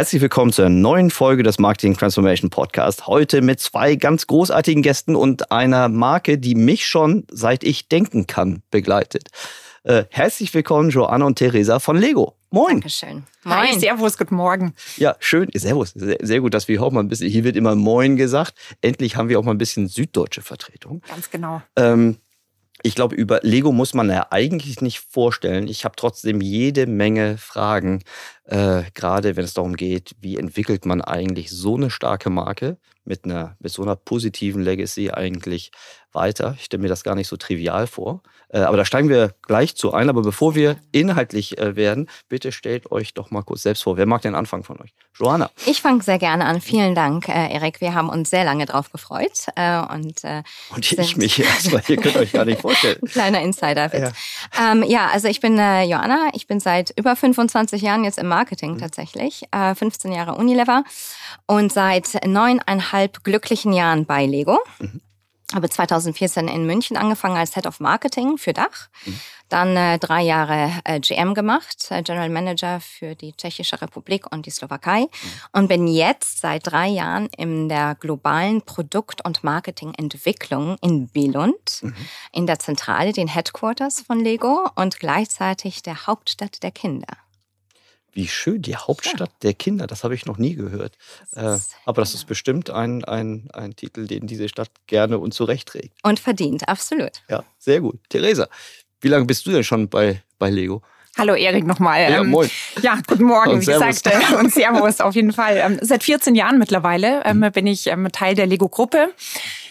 Herzlich willkommen zur neuen Folge des Marketing Transformation Podcast. Heute mit zwei ganz großartigen Gästen und einer Marke, die mich schon seit ich denken kann begleitet. Äh, herzlich willkommen, Joanna und Theresa von Lego. Moin. Dankeschön. Moin. Hi, servus, guten Morgen. Ja, schön. Servus. Sehr, sehr, gut, dass wir auch mal ein bisschen, hier wird immer Moin gesagt. Endlich haben wir auch mal ein bisschen süddeutsche Vertretung. Ganz genau. Ähm, ich glaube, über Lego muss man ja eigentlich nicht vorstellen. Ich habe trotzdem jede Menge Fragen, äh, gerade wenn es darum geht, wie entwickelt man eigentlich so eine starke Marke mit einer mit so einer positiven Legacy eigentlich weiter. Ich stelle mir das gar nicht so trivial vor. Äh, aber da steigen wir gleich zu ein. Aber bevor wir inhaltlich äh, werden, bitte stellt euch doch mal kurz selbst vor. Wer mag den Anfang von euch? Johanna. Ich fange sehr gerne an. Vielen Dank, äh, Erik. Wir haben uns sehr lange drauf gefreut. und, und ich mich erstmal. Ihr könnt euch gar nicht vorstellen. Kleiner Insider. Ja. Ähm, ja, also ich bin Johanna. Ich bin seit über 25 Jahren jetzt im Marketing mhm. tatsächlich. 15 Jahre Unilever und seit neuneinhalb glücklichen Jahren bei Lego. Mhm habe 2014 in München angefangen als Head of Marketing für Dach. Mhm. Dann äh, drei Jahre äh, GM gemacht, äh, General Manager für die Tschechische Republik und die Slowakei. Mhm. Und bin jetzt seit drei Jahren in der globalen Produkt- und Marketingentwicklung in Billund, mhm. in der Zentrale, den Headquarters von Lego und gleichzeitig der Hauptstadt der Kinder. Wie schön, die Hauptstadt ja. der Kinder, das habe ich noch nie gehört. Das äh, aber das ist bestimmt ein, ein, ein Titel, den diese Stadt gerne und zurecht trägt. Und verdient, absolut. Ja, sehr gut. Theresa, wie lange bist du denn schon bei, bei Lego? Hallo Erik nochmal. Ja, ähm, moin. ja, guten Morgen, und wie gesagt. Äh, und Servus auf jeden Fall. Ähm, seit 14 Jahren mittlerweile ähm, mhm. bin ich Teil der Lego-Gruppe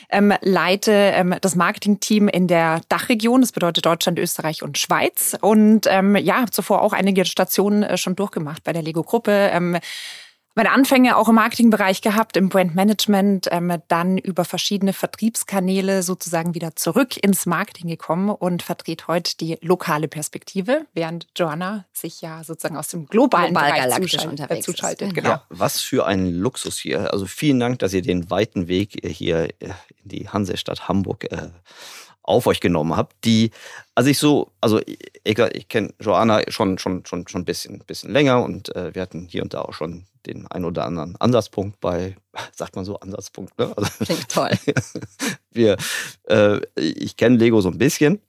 ähm, leite ähm, das Marketingteam in der Dachregion, das bedeutet Deutschland, Österreich und Schweiz. Und ähm, ja, zuvor auch einige Stationen äh, schon durchgemacht bei der Lego-Gruppe. Ähm, meine Anfänge auch im Marketingbereich gehabt, im Brandmanagement, ähm, dann über verschiedene Vertriebskanäle sozusagen wieder zurück ins Marketing gekommen und vertrete heute die lokale Perspektive, während Joanna sich ja sozusagen aus dem globalen Global Bereich zuschaltet. Äh, zuschaltet genau. Ja, was für ein Luxus hier. Also vielen Dank, dass ihr den weiten Weg hier in die Hansestadt Hamburg äh, auf euch genommen habt, die, also ich so, also ich, ich kenne Joanna schon, schon, schon, schon ein bisschen, bisschen länger und äh, wir hatten hier und da auch schon den ein oder anderen Ansatzpunkt bei, sagt man so, Ansatzpunkt, ne? Also, Klingt toll. wir, äh, ich kenne Lego so ein bisschen.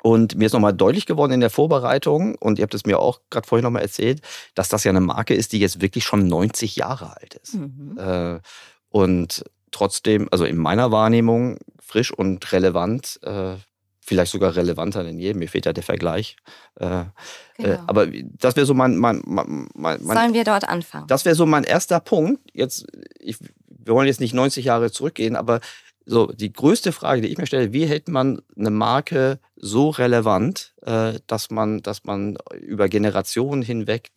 Und mir ist nochmal deutlich geworden in der Vorbereitung, und ihr habt es mir auch gerade vorhin nochmal erzählt, dass das ja eine Marke ist, die jetzt wirklich schon 90 Jahre alt ist. Mhm. Äh, und trotzdem, also in meiner Wahrnehmung, frisch und relevant, äh, vielleicht sogar relevanter denn je. Mir fehlt ja der Vergleich. Äh, äh genau. äh, aber das wäre so mein, mein, mein, mein, Sollen wir dort anfangen? Das wäre so mein erster Punkt. Jetzt, ich, wir wollen jetzt nicht 90 Jahre zurückgehen, aber so die größte Frage, die ich mir stelle: Wie hält man eine Marke so relevant, äh, dass man, dass man über Generationen hinweg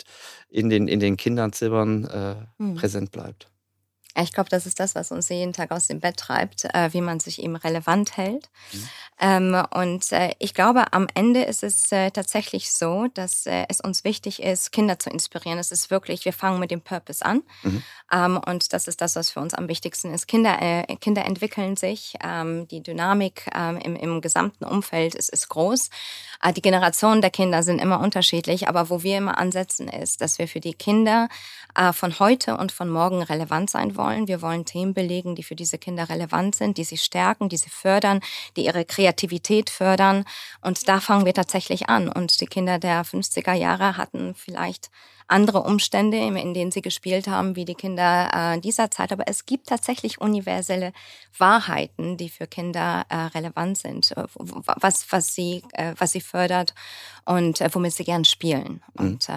in den in den Kinderzimmern äh, hm. präsent bleibt? Ich glaube, das ist das, was uns jeden Tag aus dem Bett treibt, äh, wie man sich eben relevant hält. Mhm. Ähm, und äh, ich glaube, am Ende ist es äh, tatsächlich so, dass äh, es uns wichtig ist, Kinder zu inspirieren. Es ist wirklich, wir fangen mit dem Purpose an. Mhm. Ähm, und das ist das, was für uns am wichtigsten ist. Kinder, äh, Kinder entwickeln sich. Ähm, die Dynamik ähm, im, im gesamten Umfeld ist, ist groß. Äh, die Generationen der Kinder sind immer unterschiedlich. Aber wo wir immer ansetzen, ist, dass wir für die Kinder von heute und von morgen relevant sein wollen wollen. Wir wollen Themen belegen, die für diese Kinder relevant sind, die sie stärken, die sie fördern, die ihre Kreativität fördern. Und da fangen wir tatsächlich an. Und die Kinder der 50er Jahre hatten vielleicht andere Umstände, in denen sie gespielt haben, wie die Kinder äh, dieser Zeit. Aber es gibt tatsächlich universelle Wahrheiten, die für Kinder äh, relevant sind, äh, was, was, sie, was sie fördert und womit sie gern spielen. Mhm. Und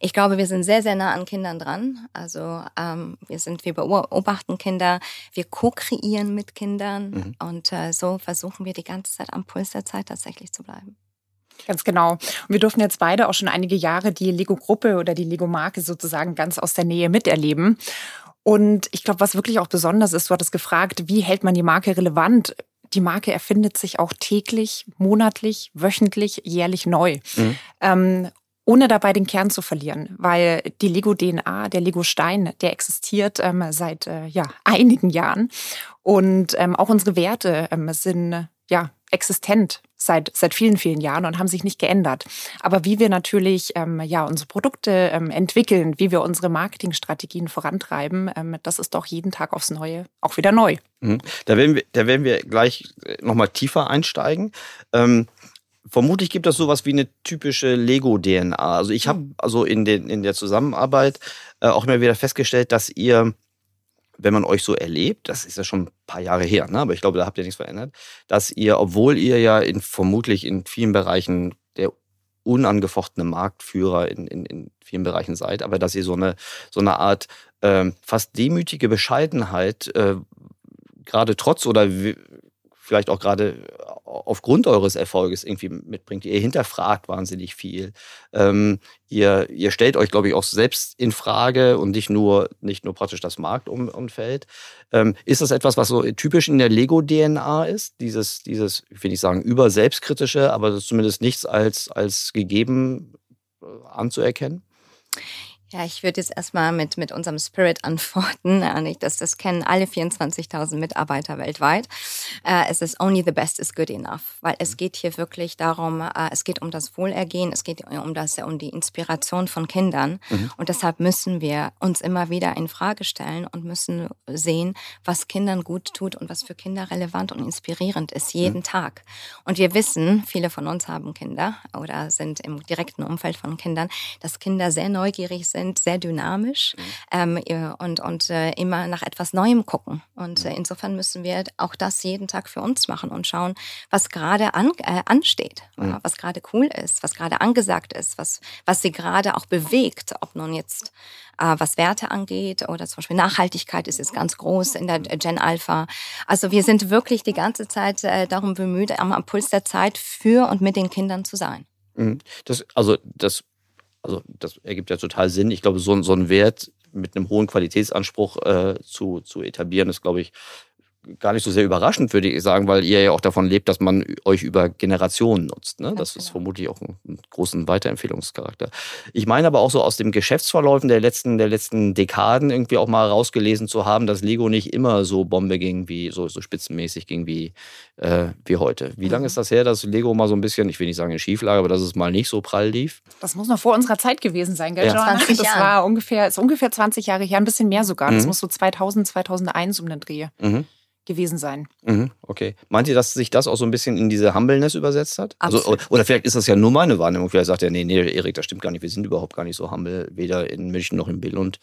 ich glaube, wir sind sehr, sehr nah an Kindern dran. Also ähm, wir sind, wir beobachten Kinder, wir co-kreieren mit Kindern mhm. und so versuchen wir die ganze Zeit am Puls der Zeit tatsächlich zu bleiben. Ganz genau. Und wir durften jetzt beide auch schon einige Jahre die Lego-Gruppe oder die Lego-Marke sozusagen ganz aus der Nähe miterleben. Und ich glaube, was wirklich auch besonders ist, du hattest gefragt, wie hält man die Marke relevant? die Marke erfindet sich auch täglich, monatlich, wöchentlich, jährlich neu. Mhm. Ähm, ohne dabei den Kern zu verlieren, weil die Lego-DNA, der Lego-Stein, der existiert ähm, seit äh, ja, einigen Jahren. Und ähm, auch unsere Werte ähm, sind ja existent seit, seit vielen, vielen Jahren und haben sich nicht geändert. Aber wie wir natürlich ähm, ja, unsere Produkte ähm, entwickeln, wie wir unsere Marketingstrategien vorantreiben, ähm, das ist doch jeden Tag aufs Neue auch wieder neu. Mhm. Da, werden wir, da werden wir gleich nochmal tiefer einsteigen. Ähm, vermutlich gibt es sowas wie eine typische Lego-DNA. Also ich habe also in, den, in der Zusammenarbeit äh, auch immer wieder festgestellt, dass ihr wenn man euch so erlebt, das ist ja schon ein paar Jahre her, ne? aber ich glaube, da habt ihr nichts verändert, dass ihr, obwohl ihr ja in, vermutlich in vielen Bereichen der unangefochtene Marktführer in, in, in vielen Bereichen seid, aber dass ihr so eine, so eine Art ähm, fast demütige Bescheidenheit, äh, gerade trotz oder vielleicht auch gerade aufgrund eures Erfolges irgendwie mitbringt. Ihr hinterfragt wahnsinnig viel. Ähm, ihr, ihr stellt euch, glaube ich, auch selbst in Frage und nicht nur, nicht nur praktisch das Marktumfeld. Ähm, ist das etwas, was so typisch in der Lego-DNA ist? Dieses, dieses, ich will nicht sagen, über selbstkritische, aber zumindest nichts als, als gegeben äh, anzuerkennen? Ja, ich würde jetzt erstmal mit, mit unserem Spirit antworten. Das, das kennen alle 24.000 Mitarbeiter weltweit. Äh, es ist only the best is good enough, weil es geht hier wirklich darum, äh, es geht um das Wohlergehen, es geht um, das, um die Inspiration von Kindern. Mhm. Und deshalb müssen wir uns immer wieder in Frage stellen und müssen sehen, was Kindern gut tut und was für Kinder relevant und inspirierend ist, jeden mhm. Tag. Und wir wissen, viele von uns haben Kinder oder sind im direkten Umfeld von Kindern, dass Kinder sehr neugierig sind sind sehr dynamisch mhm. ähm, und, und äh, immer nach etwas Neuem gucken. Und äh, insofern müssen wir auch das jeden Tag für uns machen und schauen, was gerade an, äh, ansteht, mhm. was gerade cool ist, was gerade angesagt ist, was, was sie gerade auch bewegt, ob nun jetzt äh, was Werte angeht oder zum Beispiel Nachhaltigkeit ist jetzt ganz groß in der Gen Alpha. Also wir sind wirklich die ganze Zeit äh, darum bemüht, am, am Puls der Zeit für und mit den Kindern zu sein. Mhm. Das, also das also das ergibt ja total Sinn. Ich glaube, so, so ein Wert mit einem hohen Qualitätsanspruch äh, zu, zu etablieren, ist, glaube ich, gar nicht so sehr überraschend, würde ich sagen, weil ihr ja auch davon lebt, dass man euch über Generationen nutzt. Ne? Das genau. ist vermutlich auch einen großen Weiterempfehlungscharakter. Ich meine aber auch so aus dem Geschäftsverläufen der letzten, der letzten Dekaden irgendwie auch mal rausgelesen zu haben, dass Lego nicht immer so Bombe ging, wie so, so spitzenmäßig ging wie, äh, wie heute. Wie mhm. lange ist das her, dass Lego mal so ein bisschen, ich will nicht sagen in Schieflage, aber dass es mal nicht so prall lief? Das muss noch vor unserer Zeit gewesen sein, gell, ja. 20 Das war ungefähr, ist ungefähr 20 Jahre her, ein bisschen mehr sogar. Mhm. Das muss so 2000, 2001 um den Dreh. Mhm gewesen sein. Mhm, okay. Meint ihr, dass sich das auch so ein bisschen in diese Humbleness übersetzt hat? Also, oder vielleicht ist das ja nur meine Wahrnehmung. Vielleicht sagt er, nee, nee, Erik, das stimmt gar nicht. Wir sind überhaupt gar nicht so humble, weder in München noch in Billund.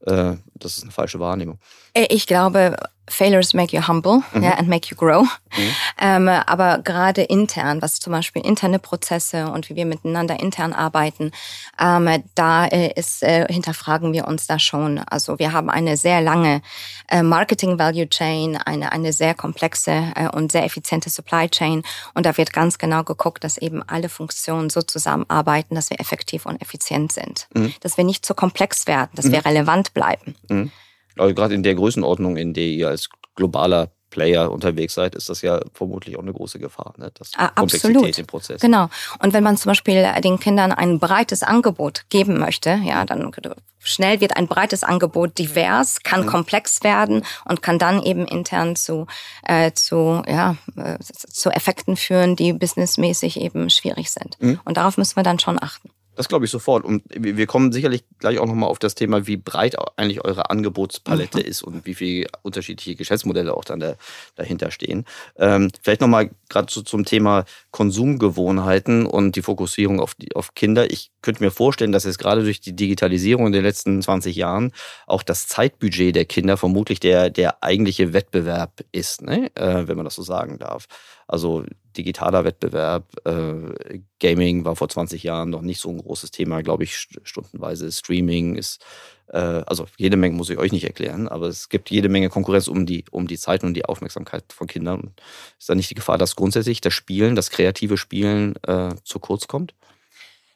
Äh, das ist eine falsche Wahrnehmung. Äh, ich glaube, Failures make you humble mhm. yeah, and make you grow. Mhm. Ähm, aber gerade intern, was zum Beispiel interne Prozesse und wie wir miteinander intern arbeiten, ähm, da äh, ist, äh, hinterfragen wir uns da schon. Also wir haben eine sehr lange äh, Marketing Value Chain, eine, eine sehr komplexe äh, und sehr effiziente Supply Chain. Und da wird ganz genau geguckt, dass eben alle Funktionen so zusammenarbeiten, dass wir effektiv und effizient sind. Mhm. Dass wir nicht zu komplex werden, dass wir mhm. relevant bleiben. Also gerade in der Größenordnung, in der ihr als globaler Player unterwegs seid, ist das ja vermutlich auch eine große Gefahr. Ne? Das ah, Absolut. Im Prozess. Genau. Und wenn man zum Beispiel den Kindern ein breites Angebot geben möchte, ja, dann schnell wird ein breites Angebot divers, kann mhm. komplex werden und kann dann eben intern zu, äh, zu, ja, äh, zu Effekten führen, die businessmäßig eben schwierig sind. Mhm. Und darauf müssen wir dann schon achten. Das glaube ich sofort. Und wir kommen sicherlich gleich auch nochmal auf das Thema, wie breit eigentlich eure Angebotspalette mhm. ist und wie viele unterschiedliche Geschäftsmodelle auch dann da, dahinter stehen. Ähm, vielleicht nochmal gerade so zum Thema Konsumgewohnheiten und die Fokussierung auf, die, auf Kinder. Ich könnte mir vorstellen, dass jetzt gerade durch die Digitalisierung in den letzten 20 Jahren auch das Zeitbudget der Kinder vermutlich der, der eigentliche Wettbewerb ist, ne? äh, wenn man das so sagen darf. Also digitaler Wettbewerb, äh, Gaming war vor 20 Jahren noch nicht so ein großes Thema, glaube ich, stundenweise. Streaming ist, äh, also jede Menge muss ich euch nicht erklären, aber es gibt jede Menge Konkurrenz um die, um die Zeit und die Aufmerksamkeit von Kindern. Ist da nicht die Gefahr, dass grundsätzlich das Spielen, das kreative Spielen äh, zu kurz kommt?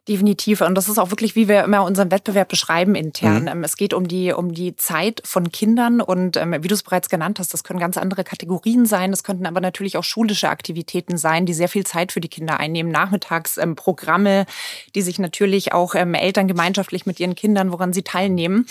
Definitiv. Und das ist auch wirklich, wie wir immer unseren Wettbewerb beschreiben intern. Mhm. Ähm, es geht um die, um die Zeit von Kindern und ähm, wie du es bereits genannt hast, das können ganz andere Kategorien sein. Das könnten aber natürlich auch schulische Aktivitäten sein, die sehr viel Zeit für die Kinder einnehmen. Nachmittagsprogramme, ähm, die sich natürlich auch Eltern gemeinschaftlich mit ihren Kindern, woran sie teilnehmen.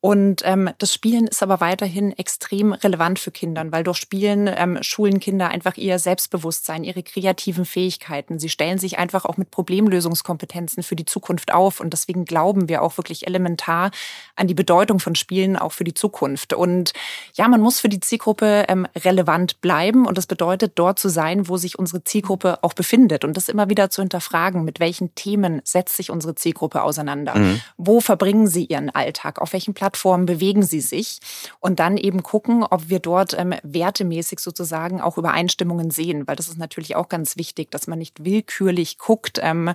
Und das Spielen ist aber weiterhin extrem relevant für Kinder, weil durch Spielen schulen Kinder einfach ihr Selbstbewusstsein, ihre kreativen Fähigkeiten. Sie stellen sich einfach auch mit Problemlösungskompetenzen für die Zukunft auf. Und deswegen glauben wir auch wirklich elementar an die Bedeutung von Spielen auch für die Zukunft. Und ja, man muss für die Zielgruppe ähm, relevant bleiben. Und das bedeutet, dort zu sein, wo sich unsere Zielgruppe auch befindet. Und das immer wieder zu hinterfragen, mit welchen Themen setzt sich unsere Zielgruppe auseinander? Mhm. Wo verbringen sie ihren Alltag? Auf welchen Plattformen bewegen sie sich? Und dann eben gucken, ob wir dort ähm, wertemäßig sozusagen auch Übereinstimmungen sehen. Weil das ist natürlich auch ganz wichtig, dass man nicht willkürlich guckt, ähm,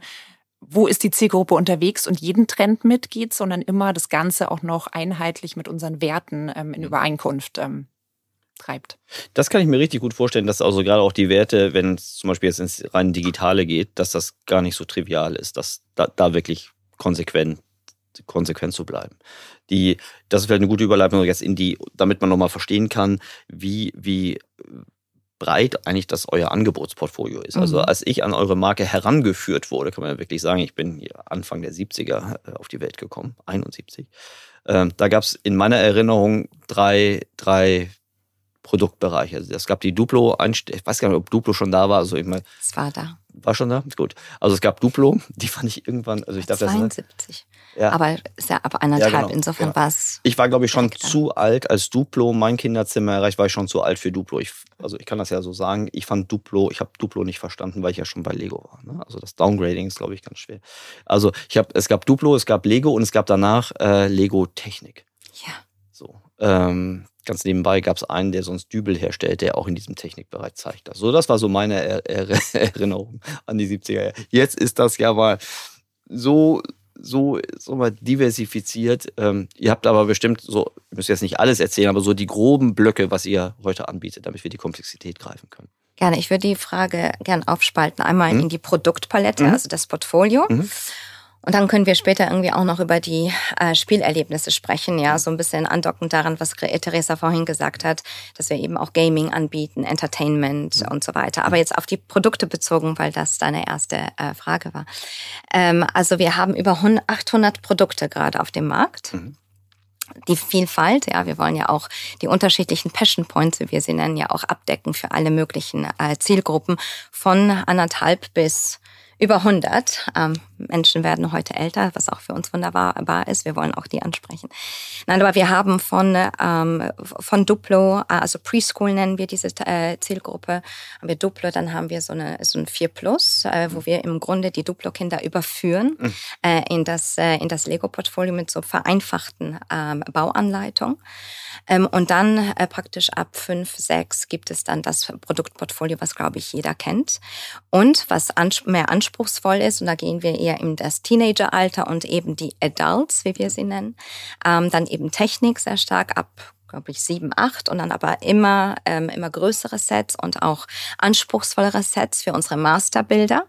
wo ist die Zielgruppe unterwegs und jeden Trend mitgeht, sondern immer das Ganze auch noch einheitlich mit unseren Werten ähm, in mhm. Übereinkunft ähm, treibt. Das kann ich mir richtig gut vorstellen, dass also gerade auch die Werte, wenn es zum Beispiel jetzt ins rein Digitale geht, dass das gar nicht so trivial ist, dass da, da wirklich konsequent konsequent zu bleiben. Die, das ist vielleicht eine gute Überleitung jetzt in die, damit man nochmal verstehen kann, wie, wie breit eigentlich das euer Angebotsportfolio ist. Also mhm. Also als ich an eure Marke herangeführt wurde, kann man ja wirklich sagen, ich bin Anfang der 70er äh, auf die Welt gekommen, 71. Ähm, da gab es in meiner Erinnerung drei, drei Produktbereiche. Also es gab die Duplo, ich weiß gar nicht, ob Duplo schon da war. Also ich meine, es war da. War schon da? Gut. Also es gab Duplo, die fand ich irgendwann, also ich dachte, 72. Ja. Aber ist ja ab anderthalb, ja, genau. insofern genau. war es. Ich war, glaube ich, schon zu alt, als Duplo mein Kinderzimmer erreicht, war ich schon zu alt für Duplo. Ich, also ich kann das ja so sagen, ich fand Duplo, ich habe Duplo nicht verstanden, weil ich ja schon bei Lego war. Ne? Also das Downgrading ist, glaube ich, ganz schwer. Also ich habe, es gab Duplo, es gab Lego und es gab danach äh, Lego Technik. Ja. So. Ähm, Ganz nebenbei gab es einen, der sonst Dübel herstellt, der auch in diesem Technikbereich zeigt. Das. So, das war so meine er er Erinnerung an die 70er Jahre. Jetzt ist das ja mal so, so, so mal diversifiziert. Ähm, ihr habt aber bestimmt so, ich muss jetzt nicht alles erzählen, aber so die groben Blöcke, was ihr heute anbietet, damit wir die Komplexität greifen können. Gerne. Ich würde die Frage gern aufspalten. Einmal mhm. in die Produktpalette, mhm. also das Portfolio. Mhm. Und dann können wir später irgendwie auch noch über die äh, Spielerlebnisse sprechen, ja, so ein bisschen andockend daran, was Theresa vorhin gesagt hat, dass wir eben auch Gaming anbieten, Entertainment und so weiter. Aber jetzt auf die Produkte bezogen, weil das deine erste äh, Frage war. Ähm, also wir haben über 800 Produkte gerade auf dem Markt. Mhm die Vielfalt, ja, wir wollen ja auch die unterschiedlichen Passion Points, wie wir sie nennen, ja auch abdecken für alle möglichen äh, Zielgruppen von anderthalb bis über 100. Ähm, Menschen werden heute älter, was auch für uns wunderbar ist. Wir wollen auch die ansprechen. Nein, aber wir haben von, ähm, von Duplo, also Preschool nennen wir diese äh, Zielgruppe, haben wir Duplo, dann haben wir so, eine, so ein 4 Plus, äh, wo wir im Grunde die Duplo-Kinder überführen mhm. äh, in das, äh, in das Lego-Portfolio mit so vereinfachten ähm, Bauanleitungen. Ähm, und dann äh, praktisch ab fünf, sechs gibt es dann das Produktportfolio, was, glaube ich, jeder kennt. Und was mehr anspruchsvoll ist, und da gehen wir eher in das Teenageralter und eben die Adults, wie wir sie nennen, ähm, dann eben Technik sehr stark ab glaube ich, sieben, acht und dann aber immer, ähm, immer größere Sets und auch anspruchsvollere Sets für unsere Masterbilder,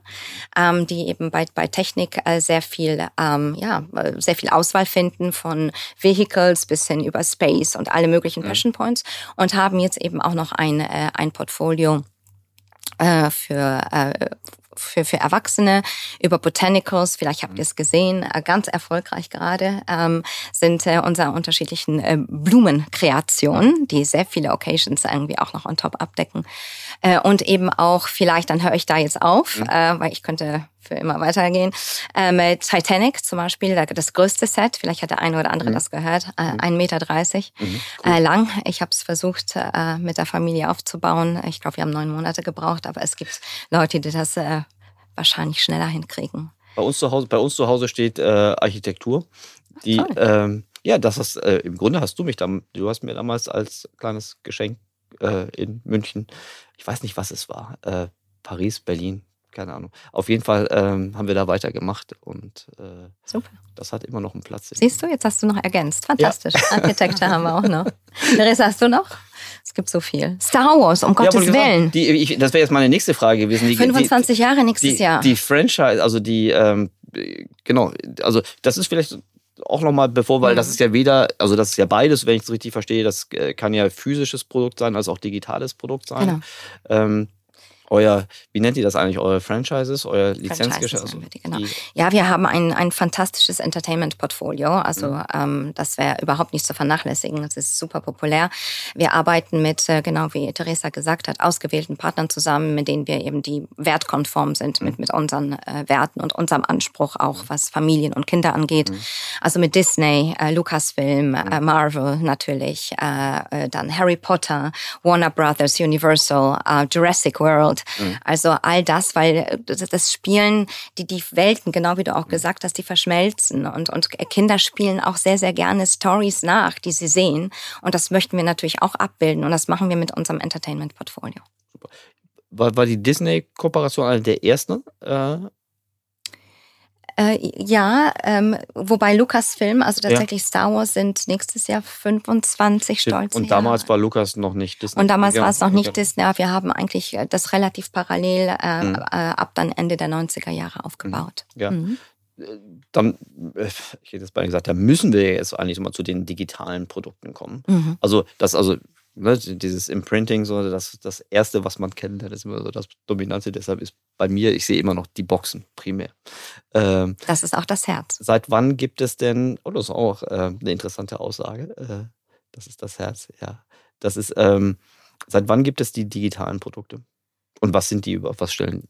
ähm, die eben bei, bei Technik äh, sehr viel, ähm, ja, sehr viel Auswahl finden von Vehicles bis hin über Space und alle möglichen Passion Points und haben jetzt eben auch noch ein, äh, ein Portfolio äh, für äh, für, für Erwachsene über Botanicals, vielleicht habt ihr es gesehen, äh, ganz erfolgreich gerade, ähm, sind äh, unsere unterschiedlichen äh, Blumenkreationen, die sehr viele Occasions irgendwie auch noch on top abdecken. Äh, und eben auch, vielleicht, dann höre ich da jetzt auf, mhm. äh, weil ich könnte für immer weitergehen. Ähm, Titanic zum Beispiel, das größte Set, vielleicht hat der eine oder andere mhm. das gehört, äh, 1,30 mhm. Meter mhm, cool. äh, lang. Ich habe es versucht äh, mit der Familie aufzubauen. Ich glaube, wir haben neun Monate gebraucht, aber es gibt Leute, die das äh, wahrscheinlich schneller hinkriegen. Bei uns zu Hause, bei uns zu Hause steht äh, Architektur. Die, ähm, ja, das ist, äh, im Grunde hast du mich dann, du hast mir damals als kleines Geschenk äh, in München, ich weiß nicht, was es war, äh, Paris, Berlin, keine Ahnung. Auf jeden Fall ähm, haben wir da weitergemacht und äh, Super. das hat immer noch einen Platz. Siehst du, jetzt hast du noch ergänzt. Fantastisch. Ja. Architektur haben wir auch noch. Larissa, hast du noch? Es gibt so viel. Star Wars, um Gottes ja, Willen. Die, ich, das wäre jetzt meine nächste Frage gewesen. Die, 25 die, Jahre nächstes Jahr. Die Franchise, also die, ähm, genau, also das ist vielleicht auch nochmal bevor, weil mhm. das ist ja weder, also das ist ja beides, wenn ich es richtig verstehe, das äh, kann ja physisches Produkt sein, als auch digitales Produkt sein. Genau. Ähm, euer, wie nennt ihr das eigentlich, eure Franchises, euer Lizenzgeschäft? Also genau. Ja, wir haben ein, ein fantastisches Entertainment-Portfolio. Also mhm. ähm, das wäre überhaupt nicht zu vernachlässigen. Es ist super populär. Wir arbeiten mit, äh, genau wie Theresa gesagt hat, ausgewählten Partnern zusammen, mit denen wir eben die wertkonform sind mhm. mit, mit unseren äh, Werten und unserem Anspruch auch, mhm. was Familien und Kinder angeht. Mhm. Also mit Disney, äh, Lucasfilm, äh, mhm. Marvel natürlich, äh, äh, dann Harry Potter, Warner Brothers, Universal, äh, Jurassic World, Mhm. Also all das, weil äh, das Spielen, die, die Welten, genau wie du auch mhm. gesagt hast, die verschmelzen und, und Kinder spielen auch sehr, sehr gerne Stories nach, die sie sehen. Und das möchten wir natürlich auch abbilden und das machen wir mit unserem Entertainment-Portfolio. War, war die Disney-Kooperation eine der ersten? Äh äh, ja, ähm, wobei Lucasfilm, also tatsächlich ja. Star Wars sind nächstes Jahr 25 stolz. Und damals war Lukas noch nicht Disney. Und damals ja. war es noch nicht okay. Disney. Wir haben eigentlich das relativ parallel äh, mhm. äh, ab dann Ende der 90er Jahre aufgebaut. Ja. Mhm. Dann, äh, ich hätte jetzt beinahe gesagt, da müssen wir jetzt eigentlich mal zu den digitalen Produkten kommen. Mhm. Also, das, also ne, dieses Imprinting, so das, das Erste, was man kennt, das ist immer so das Dominante. Deshalb ist bei mir, ich sehe immer noch die Boxen primär. Ähm, das ist auch das Herz. Seit wann gibt es denn, oh, das ist auch äh, eine interessante Aussage, äh, das ist das Herz, ja. Das ist, ähm, seit wann gibt es die digitalen Produkte? Und was sind die über, was stellen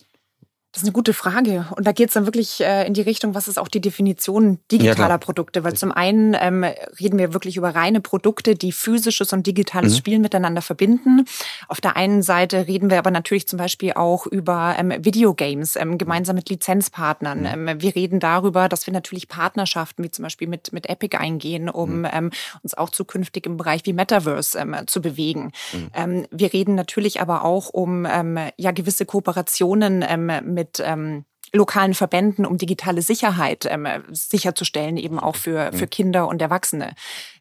das ist eine gute Frage. Und da geht es dann wirklich äh, in die Richtung, was ist auch die Definition digitaler ja, Produkte? Weil zum einen ähm, reden wir wirklich über reine Produkte, die physisches und digitales mhm. Spielen miteinander verbinden. Auf der einen Seite reden wir aber natürlich zum Beispiel auch über ähm, Videogames, ähm, gemeinsam mit Lizenzpartnern. Mhm. Ähm, wir reden darüber, dass wir natürlich Partnerschaften wie zum Beispiel mit, mit Epic eingehen, um mhm. ähm, uns auch zukünftig im Bereich wie Metaverse ähm, zu bewegen. Mhm. Ähm, wir reden natürlich aber auch um ähm, ja gewisse Kooperationen ähm, mit mit ähm, lokalen Verbänden, um digitale Sicherheit ähm, sicherzustellen, eben auch für, mhm. für Kinder und Erwachsene.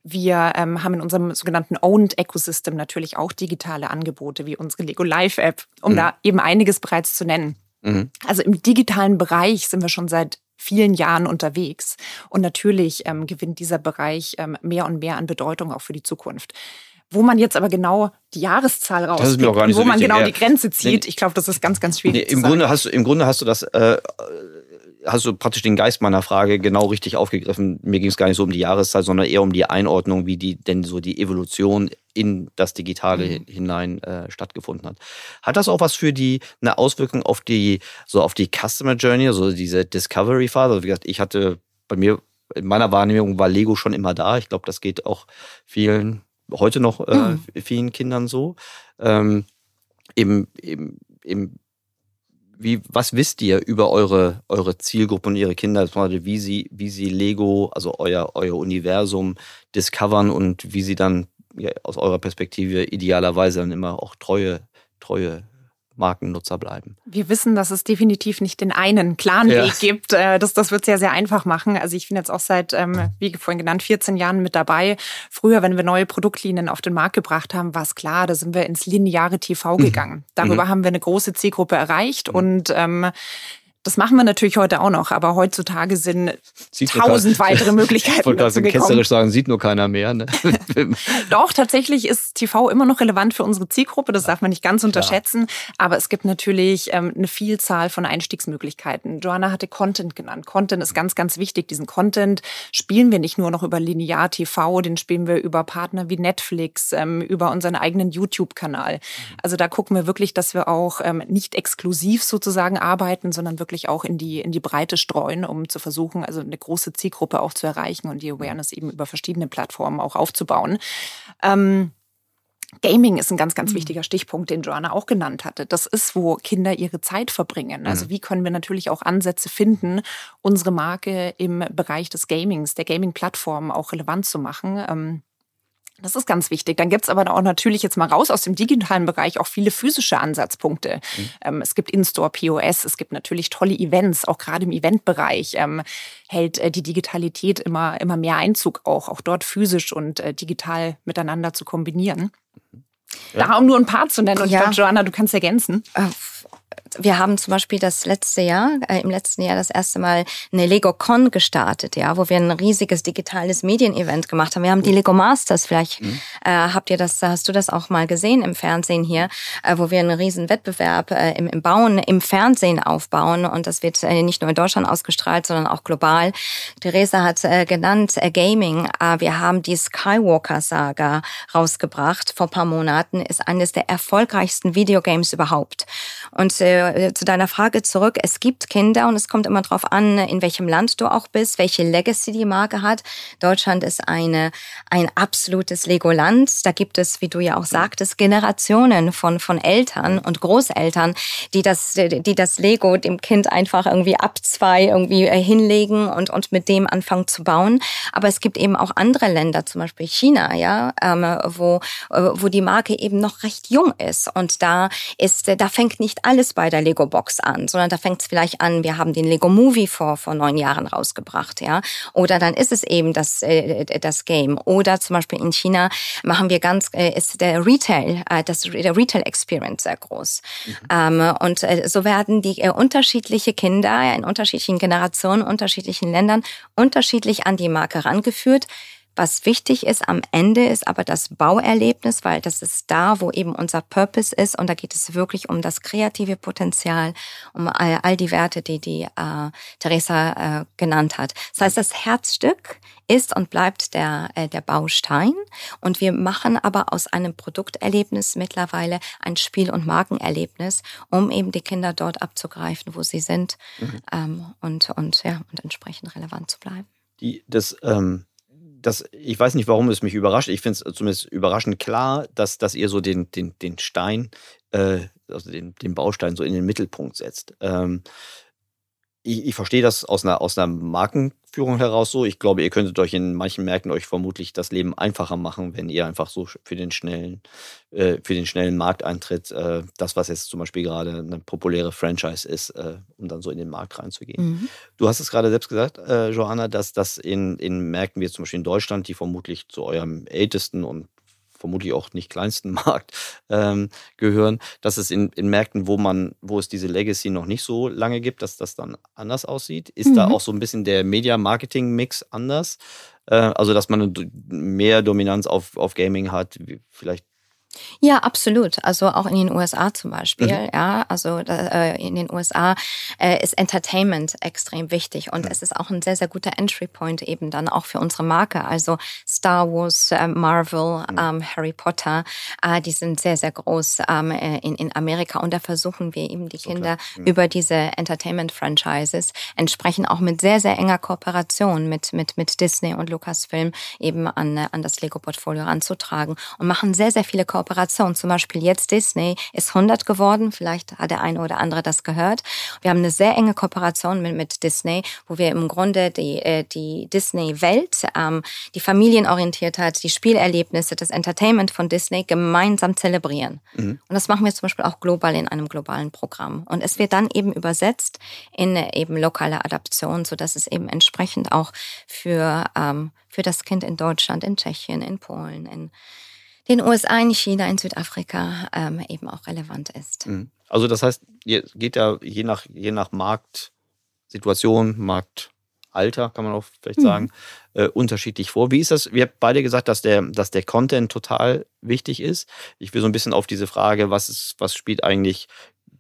Wir ähm, haben in unserem sogenannten Owned Ecosystem natürlich auch digitale Angebote, wie unsere Lego Live App, um mhm. da eben einiges bereits zu nennen. Mhm. Also im digitalen Bereich sind wir schon seit vielen Jahren unterwegs. Und natürlich ähm, gewinnt dieser Bereich ähm, mehr und mehr an Bedeutung auch für die Zukunft. Wo man jetzt aber genau die Jahreszahl und wo so man genau ja. die Grenze zieht, ich glaube, das ist ganz, ganz schwierig. Nee, im, Grunde hast du, Im Grunde hast du das, äh, hast du praktisch den Geist meiner Frage genau richtig aufgegriffen. Mir ging es gar nicht so um die Jahreszahl, sondern eher um die Einordnung, wie die denn so die Evolution in das Digitale mhm. hinein äh, stattgefunden hat. Hat das auch was für die eine Auswirkung auf die so auf die Customer Journey, so diese Discovery Phase? Also wie gesagt, ich hatte bei mir in meiner Wahrnehmung war Lego schon immer da. Ich glaube, das geht auch vielen heute noch äh, mhm. vielen Kindern so. Ähm, eben, eben, eben wie, was wisst ihr über eure, eure Zielgruppe und ihre Kinder, wie sie, wie sie Lego, also euer, euer Universum discovern und wie sie dann ja, aus eurer Perspektive idealerweise dann immer auch treue, treue Markennutzer bleiben. Wir wissen, dass es definitiv nicht den einen klaren ja. Weg gibt. Äh, das, das wird sehr, sehr einfach machen. Also ich bin jetzt auch seit, ähm, wie vorhin genannt, 14 Jahren mit dabei. Früher, wenn wir neue Produktlinien auf den Markt gebracht haben, war es klar, da sind wir ins lineare TV mhm. gegangen. Darüber mhm. haben wir eine große Zielgruppe erreicht mhm. und ähm, das machen wir natürlich heute auch noch, aber heutzutage sind sieht tausend weitere Möglichkeiten. Ich wollte ketzerisch sagen, sieht nur keiner mehr. Ne? Doch, tatsächlich ist TV immer noch relevant für unsere Zielgruppe, das darf man nicht ganz unterschätzen. Aber es gibt natürlich ähm, eine Vielzahl von Einstiegsmöglichkeiten. Joanna hatte Content genannt. Content ist ganz, ganz wichtig. Diesen Content spielen wir nicht nur noch über Linear TV, den spielen wir über Partner wie Netflix, ähm, über unseren eigenen YouTube-Kanal. Mhm. Also da gucken wir wirklich, dass wir auch ähm, nicht exklusiv sozusagen arbeiten, sondern wirklich wirklich auch in die, in die Breite streuen, um zu versuchen, also eine große Zielgruppe auch zu erreichen und die Awareness eben über verschiedene Plattformen auch aufzubauen. Ähm, Gaming ist ein ganz, ganz mhm. wichtiger Stichpunkt, den Joanna auch genannt hatte. Das ist, wo Kinder ihre Zeit verbringen. Also mhm. wie können wir natürlich auch Ansätze finden, unsere Marke im Bereich des Gamings, der Gaming-Plattform auch relevant zu machen. Ähm, das ist ganz wichtig. Dann gibt's aber auch natürlich jetzt mal raus aus dem digitalen Bereich auch viele physische Ansatzpunkte. Mhm. Ähm, es gibt In-Store POS, es gibt natürlich tolle Events, auch gerade im Eventbereich ähm, hält äh, die Digitalität immer, immer mehr Einzug auch, auch dort physisch und äh, digital miteinander zu kombinieren. Ja. Da um nur ein paar zu nennen und ja. ich glaube, Joanna, du kannst ergänzen. Wir haben zum Beispiel das letzte Jahr, äh, im letzten Jahr das erste Mal eine LegoCon gestartet, ja, wo wir ein riesiges digitales Medienevent gemacht haben. Wir haben die Lego Masters, vielleicht mhm. äh, habt ihr das, hast du das auch mal gesehen im Fernsehen hier, äh, wo wir einen riesen Wettbewerb äh, im, im Bauen, im Fernsehen aufbauen und das wird äh, nicht nur in Deutschland ausgestrahlt, sondern auch global. Theresa hat äh, genannt äh, Gaming. Äh, wir haben die Skywalker-Saga rausgebracht vor paar Monaten, ist eines der erfolgreichsten Videogames überhaupt. Und äh, zu deiner Frage zurück, es gibt Kinder und es kommt immer darauf an, in welchem Land du auch bist, welche Legacy die Marke hat. Deutschland ist eine, ein absolutes Legoland. Da gibt es, wie du ja auch sagtest, Generationen von, von Eltern und Großeltern, die das, die das Lego dem Kind einfach irgendwie ab zwei irgendwie äh, hinlegen und, und mit dem anfangen zu bauen. Aber es gibt eben auch andere Länder, zum Beispiel China, ja, ähm, wo, äh, wo die Marke eben noch recht jung ist. Und da ist, da fängt nicht alles bei der Lego Box an, sondern da fängt es vielleicht an, wir haben den Lego Movie vor, vor neun Jahren rausgebracht, ja. Oder dann ist es eben das, äh, das Game. Oder zum Beispiel in China machen wir ganz, äh, ist der Retail, äh, das, der Retail Experience sehr groß. Mhm. Ähm, und äh, so werden die äh, unterschiedliche Kinder in unterschiedlichen Generationen, unterschiedlichen Ländern unterschiedlich an die Marke rangeführt. Was wichtig ist am Ende ist aber das Bauerlebnis, weil das ist da, wo eben unser Purpose ist und da geht es wirklich um das kreative Potenzial, um all, all die Werte, die die äh, Theresa äh, genannt hat. Das heißt, das Herzstück ist und bleibt der, äh, der Baustein und wir machen aber aus einem Produkterlebnis mittlerweile ein Spiel- und Markenerlebnis, um eben die Kinder dort abzugreifen, wo sie sind mhm. ähm, und, und, ja, und entsprechend relevant zu bleiben. Die, das ähm das, ich weiß nicht, warum es mich überrascht. Ich finde es zumindest überraschend klar, dass, dass ihr so den, den, den Stein, äh, also den, den Baustein so in den Mittelpunkt setzt. Ähm, ich, ich verstehe das aus einer, aus einer Markenführung heraus so. Ich glaube, ihr könntet euch in manchen Märkten euch vermutlich das Leben einfacher machen, wenn ihr einfach so für den schnellen, äh, für den schnellen Markteintritt, äh, das, was jetzt zum Beispiel gerade eine populäre Franchise ist, äh, um dann so in den Markt reinzugehen. Mhm. Du hast es gerade selbst gesagt, äh, Johanna, dass das in, in Märkten wie zum Beispiel in Deutschland, die vermutlich zu eurem ältesten und vermutlich auch nicht kleinsten Markt ähm, gehören, dass es in, in Märkten, wo man, wo es diese Legacy noch nicht so lange gibt, dass das dann anders aussieht. Ist mhm. da auch so ein bisschen der Media-Marketing-Mix anders? Äh, also, dass man mehr Dominanz auf, auf Gaming hat, vielleicht ja, absolut. Also auch in den USA zum Beispiel. Mhm. Ja, also äh, in den USA äh, ist Entertainment extrem wichtig und mhm. es ist auch ein sehr sehr guter Entry Point eben dann auch für unsere Marke. Also Star Wars, äh, Marvel, mhm. ähm, Harry Potter, äh, die sind sehr sehr groß ähm, äh, in in Amerika und da versuchen wir eben die so Kinder mhm. über diese Entertainment Franchises entsprechend auch mit sehr sehr enger Kooperation mit mit mit Disney und Lucasfilm eben an an das Lego Portfolio ranzutragen und machen sehr sehr viele Kooperationen Kooperation. Zum Beispiel jetzt Disney ist 100 geworden. Vielleicht hat der eine oder andere das gehört. Wir haben eine sehr enge Kooperation mit, mit Disney, wo wir im Grunde die, äh, die Disney-Welt, ähm, die Familienorientiertheit, die Spielerlebnisse, das Entertainment von Disney gemeinsam zelebrieren. Mhm. Und das machen wir zum Beispiel auch global in einem globalen Programm. Und es wird dann eben übersetzt in eben lokale Adaption, sodass es eben entsprechend auch für, ähm, für das Kind in Deutschland, in Tschechien, in Polen, in den USA, in China, in Südafrika ähm, eben auch relevant ist. Mhm. Also das heißt, ihr geht ja je nach, je nach Marktsituation, Marktalter, kann man auch vielleicht mhm. sagen, äh, unterschiedlich vor. Wie ist das? Wir haben beide gesagt, dass der, dass der Content total wichtig ist. Ich will so ein bisschen auf diese Frage, was ist, was spielt eigentlich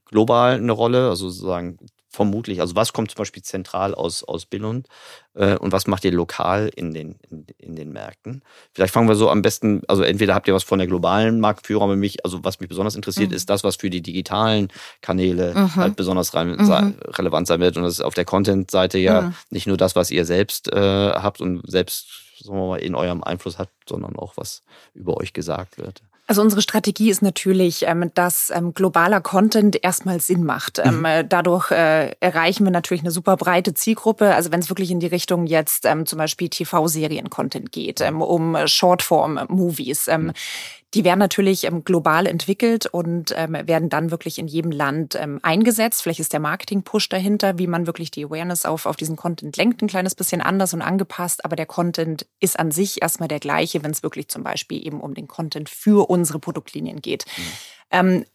global eine Rolle, also sozusagen vermutlich, also was kommt zum Beispiel zentral aus, aus Billund äh, und was macht ihr lokal in den, in, in, den Märkten? Vielleicht fangen wir so am besten, also entweder habt ihr was von der globalen Marktführung, aber mich, also was mich besonders interessiert, mhm. ist das, was für die digitalen Kanäle mhm. halt besonders re mhm. relevant sein wird. Und das ist auf der Content-Seite ja mhm. nicht nur das, was ihr selbst äh, habt und selbst sagen wir mal, in eurem Einfluss habt, sondern auch was über euch gesagt wird. Also unsere Strategie ist natürlich, ähm, dass ähm, globaler Content erstmal Sinn macht. Ähm, mhm. Äh, dadurch äh, erreichen wir natürlich eine super breite Zielgruppe. Also wenn es wirklich in die Richtung jetzt zum Beispiel TV-Serien-Content geht, um Shortform-Movies. Mhm die werden natürlich ähm, global entwickelt und ähm, werden dann wirklich in jedem Land ähm, eingesetzt. Vielleicht ist der Marketing-Push dahinter, wie man wirklich die Awareness auf, auf diesen Content lenkt, ein kleines bisschen anders und angepasst. Aber der Content ist an sich erstmal der gleiche, wenn es wirklich zum Beispiel eben um den Content für unsere Produktlinien geht. Mhm.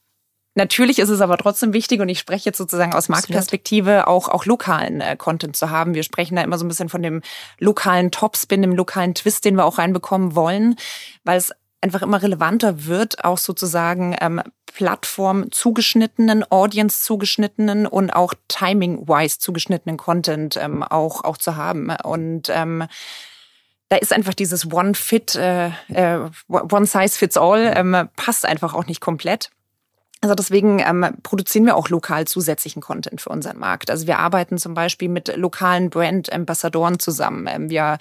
Natürlich ist es aber trotzdem wichtig und ich spreche jetzt sozusagen aus Marktperspektive auch, auch lokalen äh, Content zu haben. Wir sprechen da immer so ein bisschen von dem lokalen Topspin, dem lokalen Twist, den wir auch reinbekommen wollen, weil es einfach immer relevanter wird, auch sozusagen ähm, Plattform zugeschnittenen, Audience zugeschnittenen und auch timing-wise zugeschnittenen Content ähm, auch, auch zu haben. Und ähm, da ist einfach dieses One Fit, äh, äh, One Size Fits All, ähm, passt einfach auch nicht komplett. Also deswegen ähm, produzieren wir auch lokal zusätzlichen Content für unseren Markt. Also wir arbeiten zum Beispiel mit lokalen Brand-Ambassadoren zusammen. Ähm, wir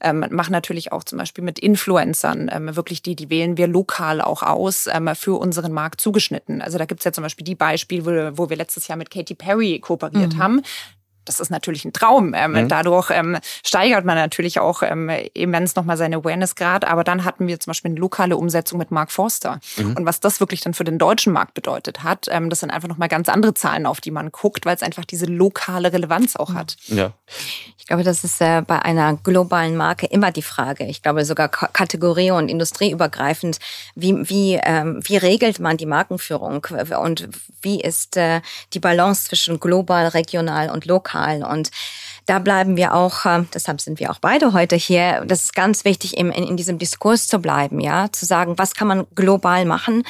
ähm, machen natürlich auch zum Beispiel mit Influencern, ähm, wirklich die, die wählen wir lokal auch aus, ähm, für unseren Markt zugeschnitten. Also da gibt's ja zum Beispiel die Beispiele, wo, wo wir letztes Jahr mit Katy Perry kooperiert mhm. haben das ist natürlich ein Traum. Ähm, mhm. Dadurch ähm, steigert man natürlich auch ähm, immens nochmal seine Awareness-Grad. Aber dann hatten wir zum Beispiel eine lokale Umsetzung mit Mark Forster. Mhm. Und was das wirklich dann für den deutschen Markt bedeutet hat, ähm, das sind einfach nochmal ganz andere Zahlen, auf die man guckt, weil es einfach diese lokale Relevanz auch hat. Ja. Ich glaube, das ist äh, bei einer globalen Marke immer die Frage. Ich glaube sogar kategorie- und industrieübergreifend, wie, wie, ähm, wie regelt man die Markenführung und wie ist äh, die Balance zwischen global, regional und lokal? Lokal. Und da bleiben wir auch, äh, deshalb sind wir auch beide heute hier. Das ist ganz wichtig, in, in diesem Diskurs zu bleiben, ja, zu sagen, was kann man global machen.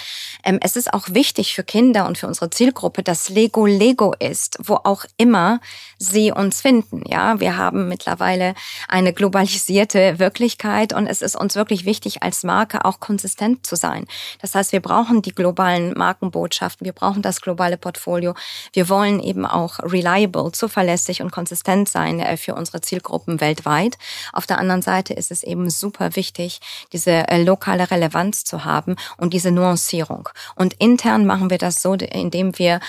Ähm, es ist auch wichtig für Kinder und für unsere Zielgruppe, dass Lego Lego ist, wo auch immer sie uns finden. Ja, wir haben mittlerweile eine globalisierte Wirklichkeit und es ist uns wirklich wichtig, als Marke auch konsistent zu sein. Das heißt, wir brauchen die globalen Markenbotschaften, wir brauchen das globale Portfolio. Wir wollen eben auch reliable, zuverlässig und konsistent sein äh, für unsere Zielgruppen weltweit. Auf der anderen Seite ist es eben super wichtig, diese äh, lokale Relevanz zu haben und diese Nuancierung. Und intern machen wir das so, indem wir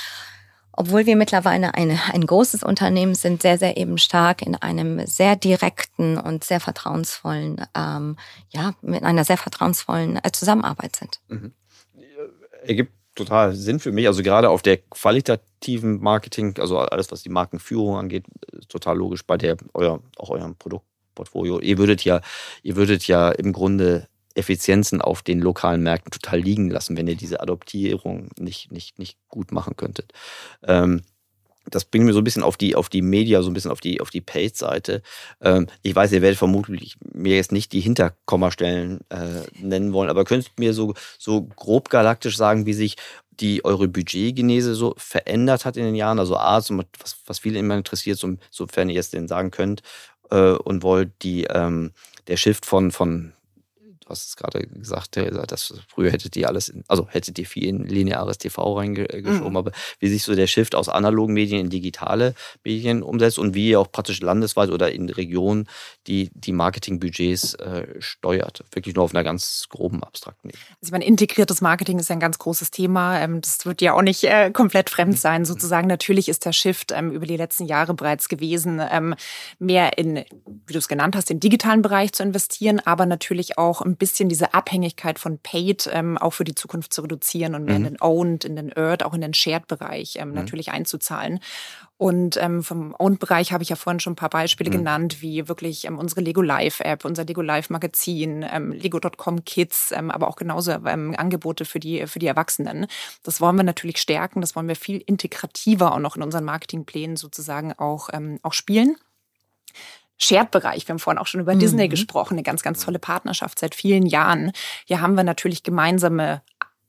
obwohl wir mittlerweile eine, ein großes Unternehmen sind, sehr, sehr eben stark in einem sehr direkten und sehr vertrauensvollen, ähm, ja, mit einer sehr vertrauensvollen äh, Zusammenarbeit sind. Mhm. Ergibt total Sinn für mich. Also gerade auf der qualitativen Marketing, also alles, was die Markenführung angeht, total logisch bei der euer, auch eurem Produktportfolio. Ihr würdet ja, ihr würdet ja im Grunde Effizienzen auf den lokalen Märkten total liegen lassen, wenn ihr diese Adoptierung nicht, nicht, nicht gut machen könntet. Ähm, das bringt mir so ein bisschen auf die, auf die Media, so ein bisschen auf die, auf die Paid-Seite. Ähm, ich weiß, ihr werdet vermutlich mir jetzt nicht die Hinterkommastellen äh, nennen wollen, aber könnt ihr mir so, so grob galaktisch sagen, wie sich die eure Budgetgenese so verändert hat in den Jahren? Also A, so, was, was viele immer interessiert, so, sofern ihr es denn sagen könnt äh, und wollt, die, ähm, der Shift von, von du hast es gerade gesagt, dass früher hättet ihr alles, in, also hättet ihr viel in lineares TV reingeschoben, mhm. aber wie sich so der Shift aus analogen Medien in digitale Medien umsetzt und wie ihr auch praktisch landesweit oder in Regionen die, die Marketingbudgets äh, steuert. Wirklich nur auf einer ganz groben, abstrakten Ebene. Also ich meine, integriertes Marketing ist ja ein ganz großes Thema. Ähm, das wird ja auch nicht äh, komplett fremd sein, sozusagen. Natürlich ist der Shift ähm, über die letzten Jahre bereits gewesen, ähm, mehr in, wie du es genannt hast, den digitalen Bereich zu investieren, aber natürlich auch im ein bisschen diese Abhängigkeit von Paid ähm, auch für die Zukunft zu reduzieren und mehr mhm. in den Owned, in den Earned, auch in den Shared-Bereich ähm, mhm. natürlich einzuzahlen. Und ähm, vom Owned-Bereich habe ich ja vorhin schon ein paar Beispiele mhm. genannt, wie wirklich ähm, unsere Lego Live-App, unser Lego Live-Magazin, ähm, Lego.com Kids, ähm, aber auch genauso ähm, Angebote für die, für die Erwachsenen. Das wollen wir natürlich stärken, das wollen wir viel integrativer auch noch in unseren Marketingplänen sozusagen auch, ähm, auch spielen. Shared-Bereich. Wir haben vorhin auch schon über mhm. Disney gesprochen, eine ganz, ganz tolle Partnerschaft seit vielen Jahren. Hier haben wir natürlich gemeinsame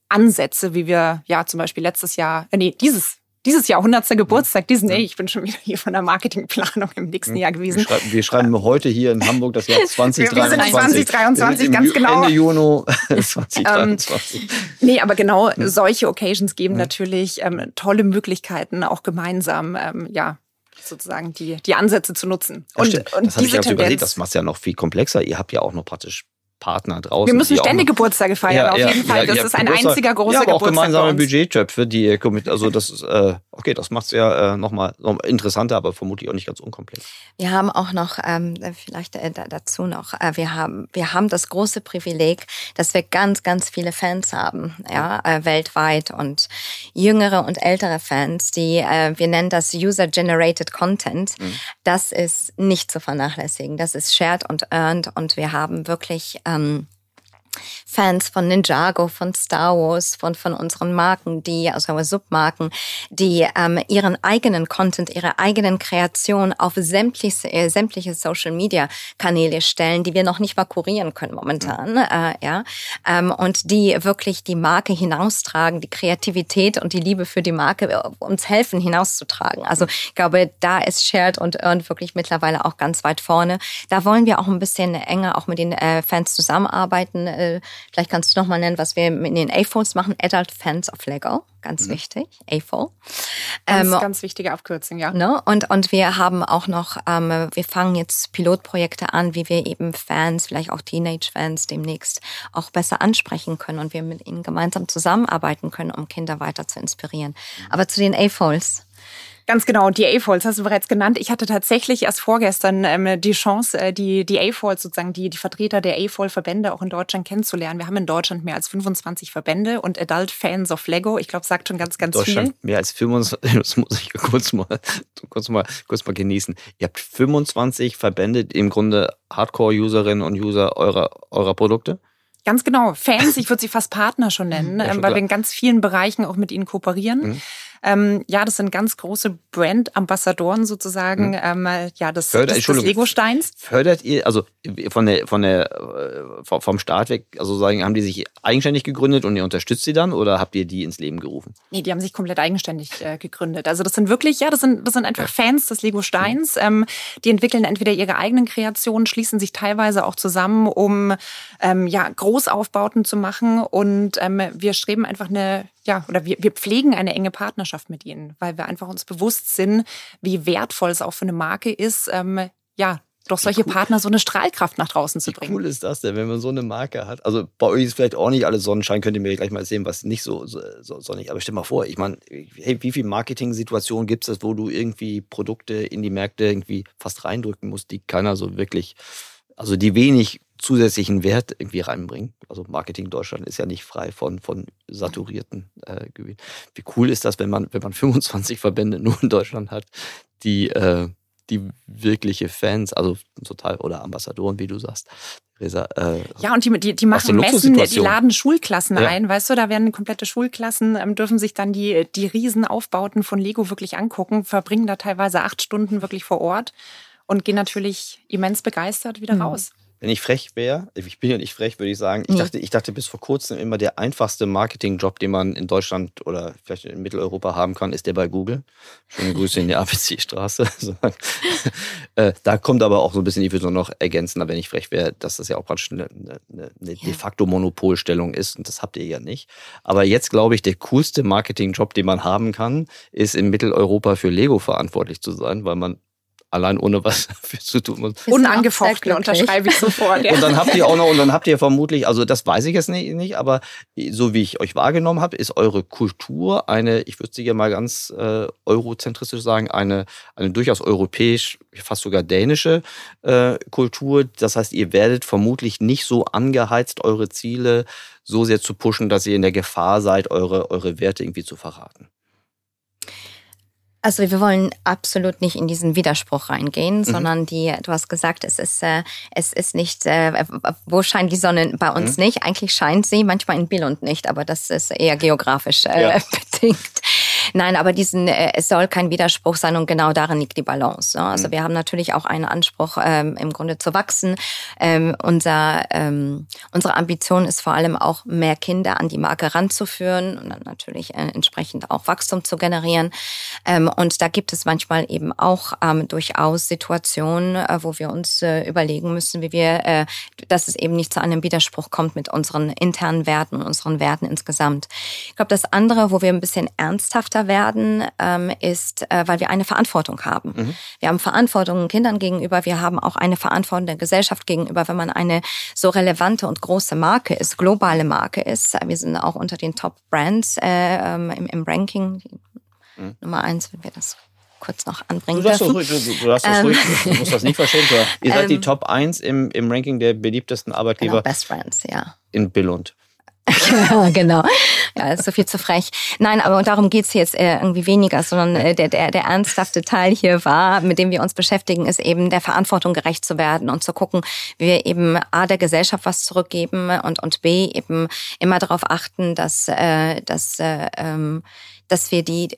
Ansätze, wie wir ja zum Beispiel letztes Jahr, äh, nee, dieses dieses Jahr 100. Geburtstag Disney. Ich bin schon wieder hier von der Marketingplanung im nächsten hm. Jahr gewesen. Wir schreiben, wir schreiben heute hier in Hamburg das Jahr 2023. Wir sind 2023, ganz genau. Ende Juni 2023. Ähm, nee, aber genau solche Occasions geben natürlich ähm, tolle Möglichkeiten, auch gemeinsam ähm, ja, sozusagen die, die Ansätze zu nutzen. Und, ja, und das diese ich Tendenz, überlegt, das macht es ja noch viel komplexer. Ihr habt ja auch noch praktisch Partner draußen. Wir müssen ständig Geburtstage feiern, ja, auf jeden ja, Fall. das ist ein Geburtstag, einziger großer ja, aber auch gemeinsame Budgettöpfe, die ihr kommt. Also das ist, äh, okay, das macht es ja äh, nochmal noch interessanter, aber vermutlich auch nicht ganz unkomplex. Wir haben auch noch, ähm, vielleicht äh, dazu noch, äh, wir, haben, wir haben das große Privileg, dass wir ganz, ganz viele Fans haben, ja, äh, weltweit und jüngere und ältere Fans, die, äh, wir nennen das User-Generated Content. Mhm. Das ist nicht zu vernachlässigen. Das ist shared und earned und wir haben wirklich ähm, Fans von Ninjago, von Star Wars, von, von unseren Marken, die, also Submarken, die ähm, ihren eigenen Content, ihre eigenen Kreationen auf sämtliche, äh, sämtliche Social Media Kanäle stellen, die wir noch nicht mal kurieren können momentan, mhm. äh, ja, ähm, und die wirklich die Marke hinaustragen, die Kreativität und die Liebe für die Marke äh, uns helfen hinauszutragen. Also ich glaube, da ist Shared und Earned wirklich mittlerweile auch ganz weit vorne. Da wollen wir auch ein bisschen enger auch mit den äh, Fans zusammenarbeiten. Äh, Vielleicht kannst du noch mal nennen, was wir mit den AFOs machen. Adult Fans of Lego, ganz mhm. wichtig. AFO. Ganz, ähm, ganz wichtige Abkürzung, ja. Ne? Und, und wir haben auch noch, ähm, wir fangen jetzt Pilotprojekte an, wie wir eben Fans, vielleicht auch Teenage-Fans demnächst auch besser ansprechen können und wir mit ihnen gemeinsam zusammenarbeiten können, um Kinder weiter zu inspirieren. Mhm. Aber zu den AFOs. Ganz genau. Und die A-Falls hast du bereits genannt. Ich hatte tatsächlich erst vorgestern ähm, die Chance, äh, die, die A-Falls sozusagen, die, die Vertreter der A-Fall-Verbände auch in Deutschland kennenzulernen. Wir haben in Deutschland mehr als 25 Verbände und Adult Fans of Lego. Ich glaube, sagt schon ganz, ganz Deutschland viel. Mehr als 25, das muss ich kurz mal, kurz mal, kurz mal genießen. Ihr habt 25 Verbände, im Grunde Hardcore-Userinnen und User eurer, eurer Produkte? Ganz genau. Fans, ich würde sie fast Partner schon nennen, ja, schon ähm, weil klar. wir in ganz vielen Bereichen auch mit ihnen kooperieren. Mhm. Ähm, ja, das sind ganz große Brand-Ambassadoren sozusagen, mhm. ähm, ja, des, Förder, des, des Lego-Steins. Fördert ihr, also von der, von der, äh, vom Start weg, also sagen, haben die sich eigenständig gegründet und ihr unterstützt sie dann oder habt ihr die ins Leben gerufen? Nee, die haben sich komplett eigenständig äh, gegründet. Also das sind wirklich, ja, das sind, das sind einfach Fans des Lego-Steins. Mhm. Ähm, die entwickeln entweder ihre eigenen Kreationen, schließen sich teilweise auch zusammen, um ähm, ja, Großaufbauten zu machen und ähm, wir streben einfach eine ja, oder wir, wir pflegen eine enge Partnerschaft mit ihnen, weil wir einfach uns bewusst sind, wie wertvoll es auch für eine Marke ist, ähm, ja, doch solche cool. Partner so eine Strahlkraft nach draußen zu bringen. Wie cool ist das denn, wenn man so eine Marke hat? Also bei euch ist vielleicht auch nicht alles Sonnenschein, könnt ihr mir gleich mal sehen, was nicht so, so, so sonnig. Aber stell mal vor, ich meine, hey, wie viele Marketing-Situationen gibt es, wo du irgendwie Produkte in die Märkte irgendwie fast reindrücken musst, die keiner so wirklich, also die wenig zusätzlichen Wert irgendwie reinbringen. Also Marketing Deutschland ist ja nicht frei von, von saturierten äh, Gebieten. Wie cool ist das, wenn man, wenn man 25 Verbände nur in Deutschland hat, die, äh, die wirkliche Fans, also total, oder Ambassadoren, wie du sagst, Resa, äh, ja, und die, die, die machen Messen, die laden Schulklassen ja. ein, weißt du, da werden komplette Schulklassen, ähm, dürfen sich dann die, die Riesenaufbauten von Lego wirklich angucken, verbringen da teilweise acht Stunden wirklich vor Ort und gehen natürlich immens begeistert wieder mhm. raus wenn ich frech wäre, ich bin ja nicht frech, würde ich sagen, ich, mhm. dachte, ich dachte bis vor kurzem immer, der einfachste Marketingjob, den man in Deutschland oder vielleicht in Mitteleuropa haben kann, ist der bei Google. Schöne Grüße in die ABC-Straße. Äh, da kommt aber auch so ein bisschen, ich würde noch ergänzen, wenn ich frech wäre, dass das ja auch praktisch eine, eine, eine ja. de facto Monopolstellung ist und das habt ihr ja nicht. Aber jetzt glaube ich, der coolste Marketingjob, den man haben kann, ist in Mitteleuropa für Lego verantwortlich zu sein, weil man allein ohne was dafür zu tun muss. Unangefochten unterschreibe ich sofort. Ja. Und dann habt ihr auch noch, und dann habt ihr vermutlich, also das weiß ich jetzt nicht, nicht aber so wie ich euch wahrgenommen habe, ist eure Kultur eine, ich würde sie ja mal ganz äh, eurozentristisch sagen, eine, eine durchaus europäisch, fast sogar dänische äh, Kultur. Das heißt, ihr werdet vermutlich nicht so angeheizt, eure Ziele so sehr zu pushen, dass ihr in der Gefahr seid, eure, eure Werte irgendwie zu verraten. Also wir wollen absolut nicht in diesen Widerspruch reingehen, mhm. sondern die, du hast gesagt, es ist, äh, es ist nicht, äh, wo scheint die Sonne bei uns mhm. nicht? Eigentlich scheint sie, manchmal in Billund nicht, aber das ist eher geografisch äh, ja. bedingt. Nein, aber diesen, äh, es soll kein Widerspruch sein und genau darin liegt die Balance. Ne? Also mhm. wir haben natürlich auch einen Anspruch, ähm, im Grunde zu wachsen. Ähm, unser, ähm, unsere Ambition ist vor allem auch, mehr Kinder an die Marke ranzuführen und dann natürlich äh, entsprechend auch Wachstum zu generieren. Ähm, und da gibt es manchmal eben auch ähm, durchaus Situationen, äh, wo wir uns äh, überlegen müssen, wie wir, äh, dass es eben nicht zu einem Widerspruch kommt mit unseren internen Werten und unseren Werten insgesamt. Ich glaube, das andere, wo wir ein bisschen ernsthafter bewusster werden, ähm, ist, äh, weil wir eine Verantwortung haben. Mhm. Wir haben Verantwortung Kindern gegenüber, wir haben auch eine Verantwortung der Gesellschaft gegenüber, wenn man eine so relevante und große Marke ist, globale Marke ist. Wir sind auch unter den Top Brands äh, ähm, im, im Ranking. Mhm. Nummer eins, wenn wir das kurz noch anbringen du dürfen. Ruhig, du, du, darfst das ähm, ruhig, du musst das nicht verstehen. Ihr seid die ähm, Top 1 im, im Ranking der beliebtesten Arbeitgeber. Genau, Best Brands, ja. In Billund. Ja, genau. Ja, ist so viel zu frech. Nein, aber darum geht's jetzt äh, irgendwie weniger, sondern äh, der, der, der ernsthafte Teil hier war, mit dem wir uns beschäftigen, ist eben der Verantwortung gerecht zu werden und zu gucken, wie wir eben A, der Gesellschaft was zurückgeben und, und B, eben immer darauf achten, dass, äh, dass, äh, ähm, dass wir die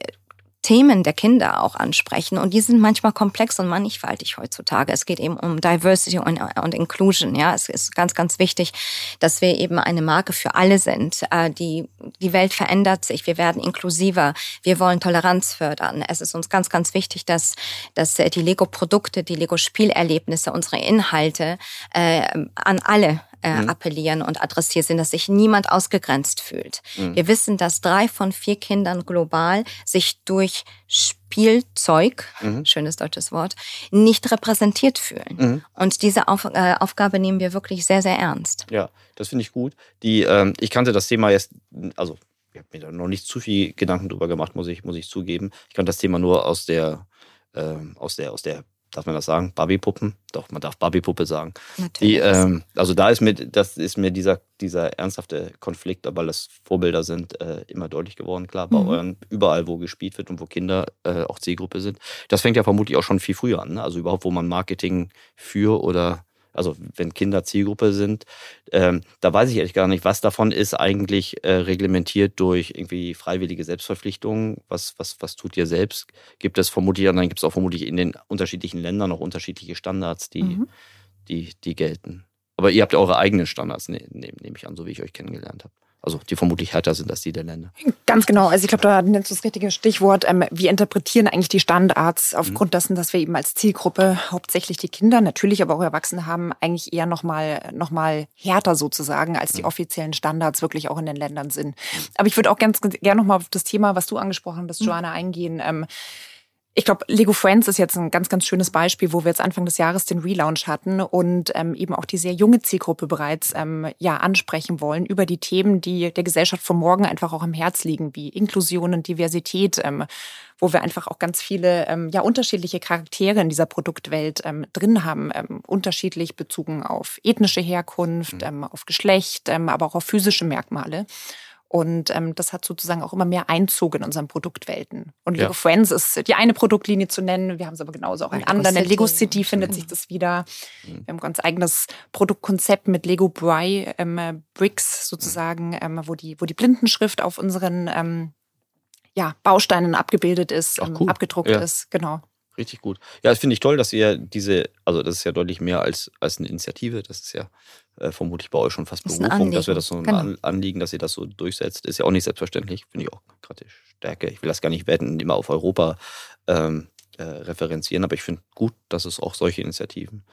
Themen der Kinder auch ansprechen. Und die sind manchmal komplex und mannigfaltig heutzutage. Es geht eben um Diversity und, und Inclusion. Ja, es ist ganz, ganz wichtig, dass wir eben eine Marke für alle sind. Äh, die, die Welt verändert sich. Wir werden inklusiver. Wir wollen Toleranz fördern. Es ist uns ganz, ganz wichtig, dass, dass die Lego-Produkte, die Lego-Spielerlebnisse, unsere Inhalte äh, an alle äh, mhm. appellieren und adressiert sind, dass sich niemand ausgegrenzt fühlt. Mhm. Wir wissen, dass drei von vier Kindern global sich durch Spielzeug, mhm. schönes deutsches Wort, nicht repräsentiert fühlen. Mhm. Und diese Auf, äh, Aufgabe nehmen wir wirklich sehr, sehr ernst. Ja, das finde ich gut. Die, ähm, ich kannte das Thema jetzt, also ich habe mir da noch nicht zu viel Gedanken drüber gemacht, muss ich, muss ich zugeben. Ich kannte das Thema nur aus der, äh, aus der, aus der darf man das sagen? Barbie-Puppen? Doch, man darf Barbie-Puppe sagen. Natürlich. Die, ähm, also da ist mir, das ist mir dieser, dieser ernsthafte Konflikt, weil das Vorbilder sind, äh, immer deutlich geworden. Klar, bei mhm. euren, überall, wo gespielt wird und wo Kinder äh, auch Zielgruppe sind. Das fängt ja vermutlich auch schon viel früher an. Ne? Also überhaupt, wo man Marketing für oder also wenn Kinder Zielgruppe sind, ähm, da weiß ich ehrlich gar nicht, was davon ist eigentlich äh, reglementiert durch irgendwie freiwillige Selbstverpflichtungen. Was, was, was tut ihr selbst? Gibt es vermutlich, dann gibt es auch vermutlich in den unterschiedlichen Ländern noch unterschiedliche Standards, die, mhm. die, die gelten. Aber ihr habt ja eure eigenen Standards, ne, nehme nehm ich an, so wie ich euch kennengelernt habe. Also die vermutlich härter sind als die der Länder. Ganz genau. Also ich glaube, da nennst du das richtige Stichwort. Ähm, wir interpretieren eigentlich die Standards aufgrund mhm. dessen, dass wir eben als Zielgruppe hauptsächlich die Kinder, natürlich aber auch Erwachsene haben, eigentlich eher nochmal noch mal härter sozusagen, als die mhm. offiziellen Standards wirklich auch in den Ländern sind. Mhm. Aber ich würde auch ganz gerne nochmal auf das Thema, was du angesprochen hast, Joanna, eingehen. Ich glaube, Lego Friends ist jetzt ein ganz, ganz schönes Beispiel, wo wir jetzt Anfang des Jahres den Relaunch hatten und ähm, eben auch die sehr junge Zielgruppe bereits ähm, ja ansprechen wollen über die Themen, die der Gesellschaft von morgen einfach auch im Herz liegen, wie Inklusion und Diversität, ähm, wo wir einfach auch ganz viele ähm, ja unterschiedliche Charaktere in dieser Produktwelt ähm, drin haben, ähm, unterschiedlich bezogen auf ethnische Herkunft, mhm. auf Geschlecht, aber auch auf physische Merkmale. Und ähm, das hat sozusagen auch immer mehr Einzug in unseren Produktwelten. Und Lego ja. Friends ist die eine Produktlinie zu nennen. Wir haben es aber genauso auch in anderen. In Lego City findet sich das wieder. Mhm. Wir haben ein ganz eigenes Produktkonzept mit Lego Bry ähm, Bricks sozusagen, ähm, wo, die, wo die Blindenschrift auf unseren ähm, ja, Bausteinen abgebildet ist, Ach, ähm, cool. abgedruckt ja. ist. Genau. Richtig gut. Ja, das finde ich toll, dass ihr diese, also das ist ja deutlich mehr als, als eine Initiative. Das ist ja äh, vermutlich bei euch schon fast das Berufung, dass wir das so ein genau. Anliegen, dass ihr das so durchsetzt. Ist ja auch nicht selbstverständlich. Finde ich auch gerade Stärke. Ich will das gar nicht wetten, immer auf Europa ähm, äh, referenzieren, aber ich finde gut, dass es auch solche Initiativen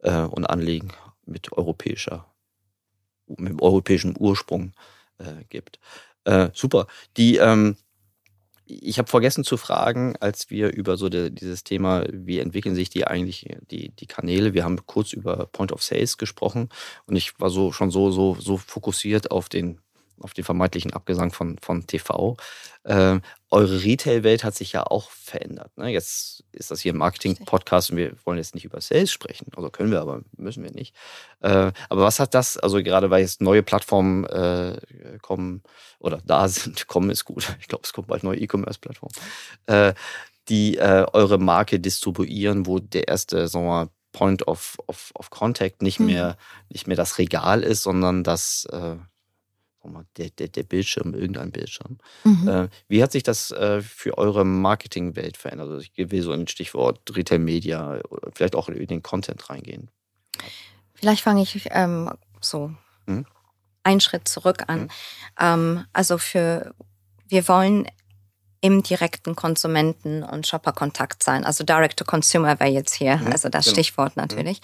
äh, und Anliegen mit europäischer, mit europäischem Ursprung äh, gibt. Äh, super. Die, ähm, ich habe vergessen zu fragen, als wir über so de, dieses Thema, wie entwickeln sich die eigentlich die, die Kanäle, wir haben kurz über Point of Sales gesprochen und ich war so schon so so so fokussiert auf den auf den vermeintlichen Abgesang von, von TV. Äh, eure Retail-Welt hat sich ja auch verändert. Ne? Jetzt ist das hier ein Marketing-Podcast und wir wollen jetzt nicht über Sales sprechen. Also können wir, aber müssen wir nicht. Äh, aber was hat das, also gerade weil jetzt neue Plattformen äh, kommen oder da sind, kommen ist gut. Ich glaube, es kommt bald neue E-Commerce-Plattformen, äh, die äh, eure Marke distribuieren, wo der erste, sagen wir mal, Point of, of, of Contact nicht, mhm. mehr, nicht mehr das Regal ist, sondern das äh, der, der, der Bildschirm, irgendein Bildschirm. Mhm. Äh, wie hat sich das äh, für eure Marketingwelt verändert? Also ich will so ein Stichwort Retail Media oder vielleicht auch in den Content reingehen. Vielleicht fange ich ähm, so mhm. einen Schritt zurück an. Mhm. Ähm, also für wir wollen im direkten Konsumenten- und Shopper-Kontakt sein. Also Direct-to-Consumer wäre jetzt hier, mhm, also das genau. Stichwort mhm. natürlich.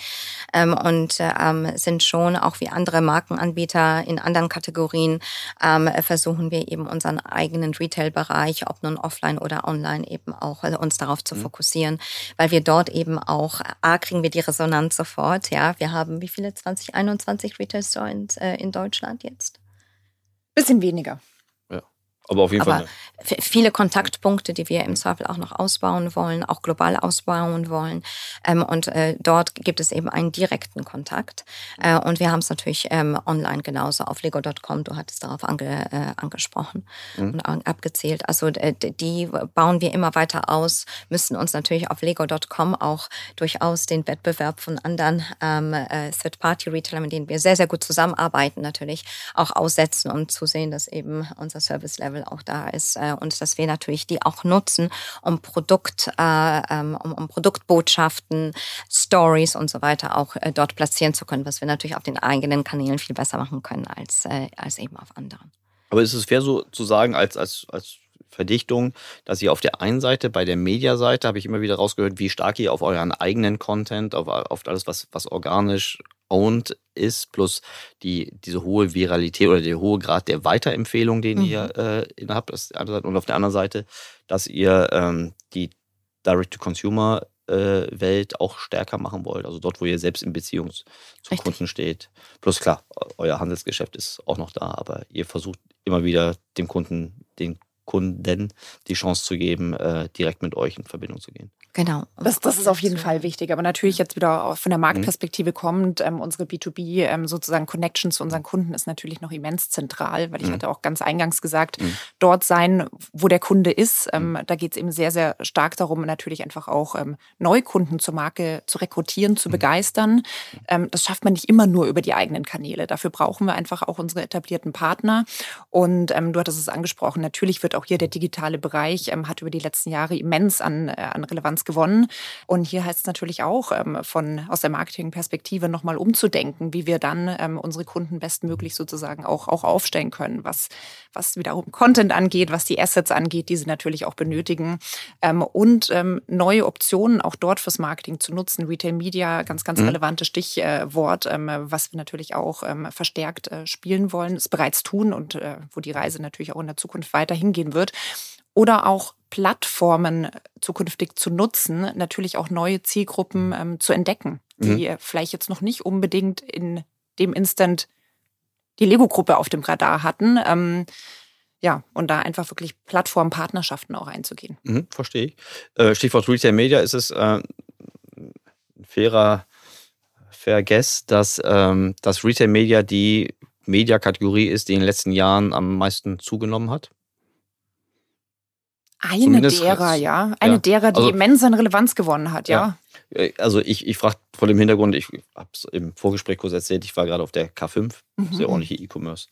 Mhm. und ähm, sind schon auch wie andere Markenanbieter in anderen Kategorien, ähm, versuchen wir eben unseren eigenen Retail-Bereich, ob nun offline oder online, eben auch also uns darauf zu mhm. fokussieren, weil wir dort eben auch, A, kriegen wir die Resonanz sofort, ja. Wir haben wie viele? 2021 Retail-Store in, äh, in Deutschland jetzt? Bisschen weniger. Aber auf jeden Aber Fall. viele Kontaktpunkte, die wir im Zweifel auch noch ausbauen wollen, auch global ausbauen wollen. Ähm, und äh, dort gibt es eben einen direkten Kontakt. Äh, und wir haben es natürlich ähm, online genauso auf lego.com. Du hattest darauf ange, äh, angesprochen mhm. und abgezählt. Also die bauen wir immer weiter aus, müssen uns natürlich auf lego.com auch durchaus den Wettbewerb von anderen ähm, äh, Third-Party-Retailern, mit denen wir sehr, sehr gut zusammenarbeiten, natürlich auch aussetzen und zu sehen, dass eben unser Service-Level Level auch da ist äh, und dass wir natürlich die auch nutzen, um Produkt, äh, ähm, um, um Produktbotschaften, Stories und so weiter auch äh, dort platzieren zu können, was wir natürlich auf den eigenen Kanälen viel besser machen können als, äh, als eben auf anderen. Aber ist es fair so zu sagen, als, als, als Verdichtung, dass ihr auf der einen Seite, bei der Mediaseite, habe ich immer wieder rausgehört, wie stark ihr auf euren eigenen Content, auf, auf alles, was, was organisch owned ist, plus die, diese hohe Viralität oder der hohe Grad der Weiterempfehlung, den mhm. ihr äh, habt, das und auf der anderen Seite, dass ihr ähm, die Direct-to-Consumer äh, Welt auch stärker machen wollt. Also dort, wo ihr selbst in Beziehung zu Richtig. Kunden steht. Plus klar, euer Handelsgeschäft ist auch noch da, aber ihr versucht immer wieder dem Kunden den Kunden die Chance zu geben, äh, direkt mit euch in Verbindung zu gehen. Genau. Das, das ist auf jeden Fall wichtig. Aber natürlich jetzt wieder von der mhm. Marktperspektive kommt, ähm, unsere B2B ähm, sozusagen Connection zu unseren Kunden ist natürlich noch immens zentral, weil ich mhm. hatte auch ganz eingangs gesagt, mhm. dort sein, wo der Kunde ist. Ähm, da geht es eben sehr, sehr stark darum, natürlich einfach auch ähm, Neukunden zur Marke zu rekrutieren, zu mhm. begeistern. Ähm, das schafft man nicht immer nur über die eigenen Kanäle. Dafür brauchen wir einfach auch unsere etablierten Partner. Und ähm, du hattest es angesprochen, natürlich wird auch hier der digitale Bereich, hat über die letzten Jahre immens an, äh, an Relevanz Relevanz gewonnen. Und hier heißt es natürlich auch, ähm, von, aus der Marketingperspektive nochmal umzudenken, wie wir dann ähm, unsere Kunden bestmöglich sozusagen auch, auch aufstellen können, was, was wiederum Content angeht, was die Assets angeht, die sie natürlich auch benötigen. Ähm, und neue Optionen auch dort fürs Marketing zu nutzen. Retail Media, ganz, ganz mhm. relevantes Stichwort, was wir natürlich auch verstärkt äh, spielen wollen, es bereits tun und äh, wo die Reise natürlich auch in der Zukunft weiter hingehen wird oder auch Plattformen zukünftig zu nutzen, natürlich auch neue Zielgruppen ähm, zu entdecken, die mhm. vielleicht jetzt noch nicht unbedingt in dem Instant die Lego-Gruppe auf dem Radar hatten. Ähm, ja, und da einfach wirklich Plattformpartnerschaften auch einzugehen. Mhm, verstehe ich. Äh, Stichwort Retail Media ist es äh, fairer fair guess, dass ähm, das Retail Media die Media-Kategorie ist, die in den letzten Jahren am meisten zugenommen hat? Eine Zumindest derer, ja. Eine ja. derer, die also, immens an Relevanz gewonnen hat, ja. ja. Äh, also ich, ich frage vor dem Hintergrund, ich habe es im Vorgespräch kurz erzählt, ich war gerade auf der K5, mhm. sehr ordentliche E-Commerce,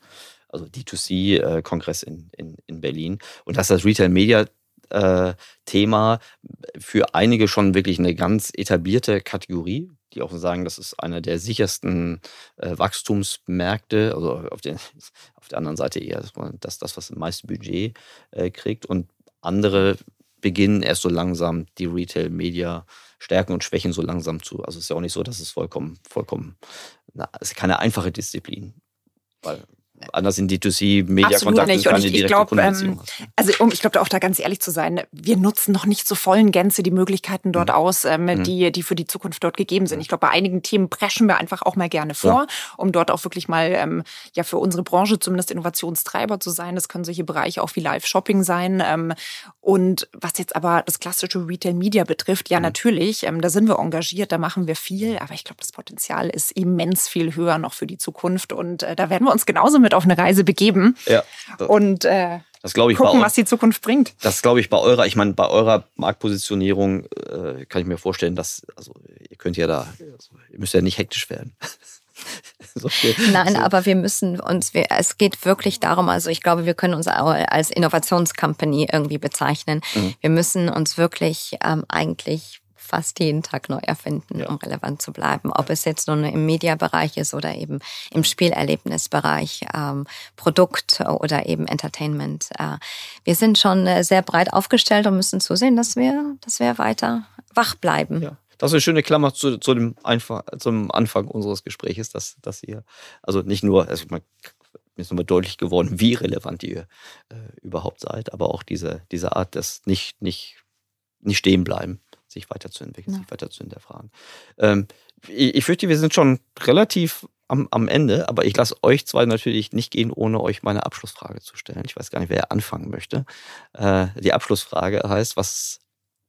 also D2C-Kongress äh, in, in, in Berlin. Und dass das Retail Media äh, Thema für einige schon wirklich eine ganz etablierte Kategorie, die auch sagen, das ist einer der sichersten äh, Wachstumsmärkte, also auf, den, auf der anderen Seite eher das, das was am meisten Budget äh, kriegt. Und andere beginnen erst so langsam die Retail-Media Stärken und Schwächen so langsam zu. Also es ist ja auch nicht so, dass es vollkommen, vollkommen, na, es ist keine einfache Disziplin. Weil anders in D2C-Media-Kontakt ist keine ich, ich glaub, ähm, Also um, ich glaube auch da ganz ehrlich zu sein, wir nutzen noch nicht zur vollen Gänze die Möglichkeiten dort mhm. aus, ähm, mhm. die, die für die Zukunft dort gegeben sind. Ich glaube, bei einigen Themen preschen wir einfach auch mal gerne vor, ja. um dort auch wirklich mal ähm, ja für unsere Branche zumindest Innovationstreiber zu sein. Das können solche Bereiche auch wie Live-Shopping sein. Ähm, und was jetzt aber das klassische Retail-Media betrifft, ja mhm. natürlich, ähm, da sind wir engagiert, da machen wir viel, aber ich glaube, das Potenzial ist immens viel höher noch für die Zukunft und äh, da werden wir uns genauso mit mit auf eine Reise begeben ja, und äh, das ich gucken, was die Zukunft bringt. Das glaube ich bei eurer, ich meine, bei eurer Marktpositionierung äh, kann ich mir vorstellen, dass, also ihr könnt ja da, also, ihr müsst ja nicht hektisch werden. so Nein, so. aber wir müssen uns, wir, es geht wirklich darum, also ich glaube, wir können uns auch als Innovationscompany irgendwie bezeichnen. Mhm. Wir müssen uns wirklich ähm, eigentlich fast jeden Tag neu erfinden, ja. um relevant zu bleiben. Ob es jetzt nun im Mediabereich ist oder eben im Spielerlebnisbereich, ähm, Produkt oder eben Entertainment. Äh, wir sind schon äh, sehr breit aufgestellt und müssen zusehen, dass wir, dass wir weiter wach bleiben. Ja. Das ist eine schöne Klammer zu, zu dem Einfach, zum Anfang unseres Gesprächs, dass, dass ihr, also nicht nur, also man, mir ist nochmal deutlich geworden, wie relevant ihr äh, überhaupt seid, aber auch diese, diese Art des nicht, nicht, nicht stehen bleiben sich weiterzuentwickeln, ja. sich weiter zu hinterfragen. Ähm, ich, ich fürchte, wir sind schon relativ am, am Ende, aber ich lasse euch zwei natürlich nicht gehen, ohne euch meine Abschlussfrage zu stellen. Ich weiß gar nicht, wer anfangen möchte. Äh, die Abschlussfrage heißt, was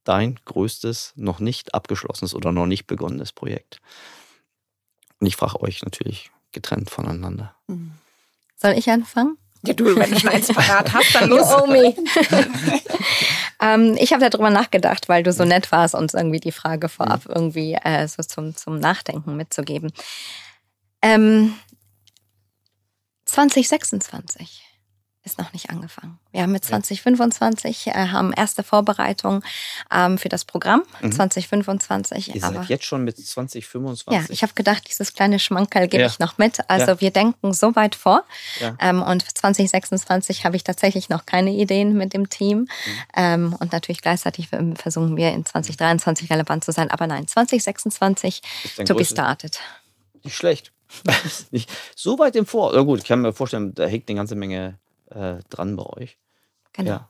dein größtes, noch nicht abgeschlossenes oder noch nicht begonnenes Projekt? Und ich frage euch natürlich getrennt voneinander. Soll ich anfangen? Ja, du, wenn du schon eins parat hast, dann los. You owe me. Ähm, ich habe darüber nachgedacht, weil du so nett warst, uns irgendwie die Frage vorab irgendwie äh, so zum, zum Nachdenken mitzugeben. Ähm, 2026 ist noch nicht angefangen. Wir haben mit 2025 äh, haben erste Vorbereitungen ähm, für das Programm Mhm. 2025. Ihr aber seid jetzt schon mit 2025. ja, ich habe gedacht, dieses kleine Schmankerl gebe Ja. ich noch mit. Also Ja. wir denken so weit vor. Ja. Ähm, und für 2026 habe ich tatsächlich noch keine Ideen mit dem Team. Mhm. Ähm, und natürlich gleichzeitig versuchen wir in 2023 relevant zu sein. Aber nein, 2026 Ist dein to be started. Nicht schlecht. nicht so weit im Vor. Na gut, ich kann mir vorstellen, da hängt eine ganze Menge äh, dran bei euch. Genau. Ja.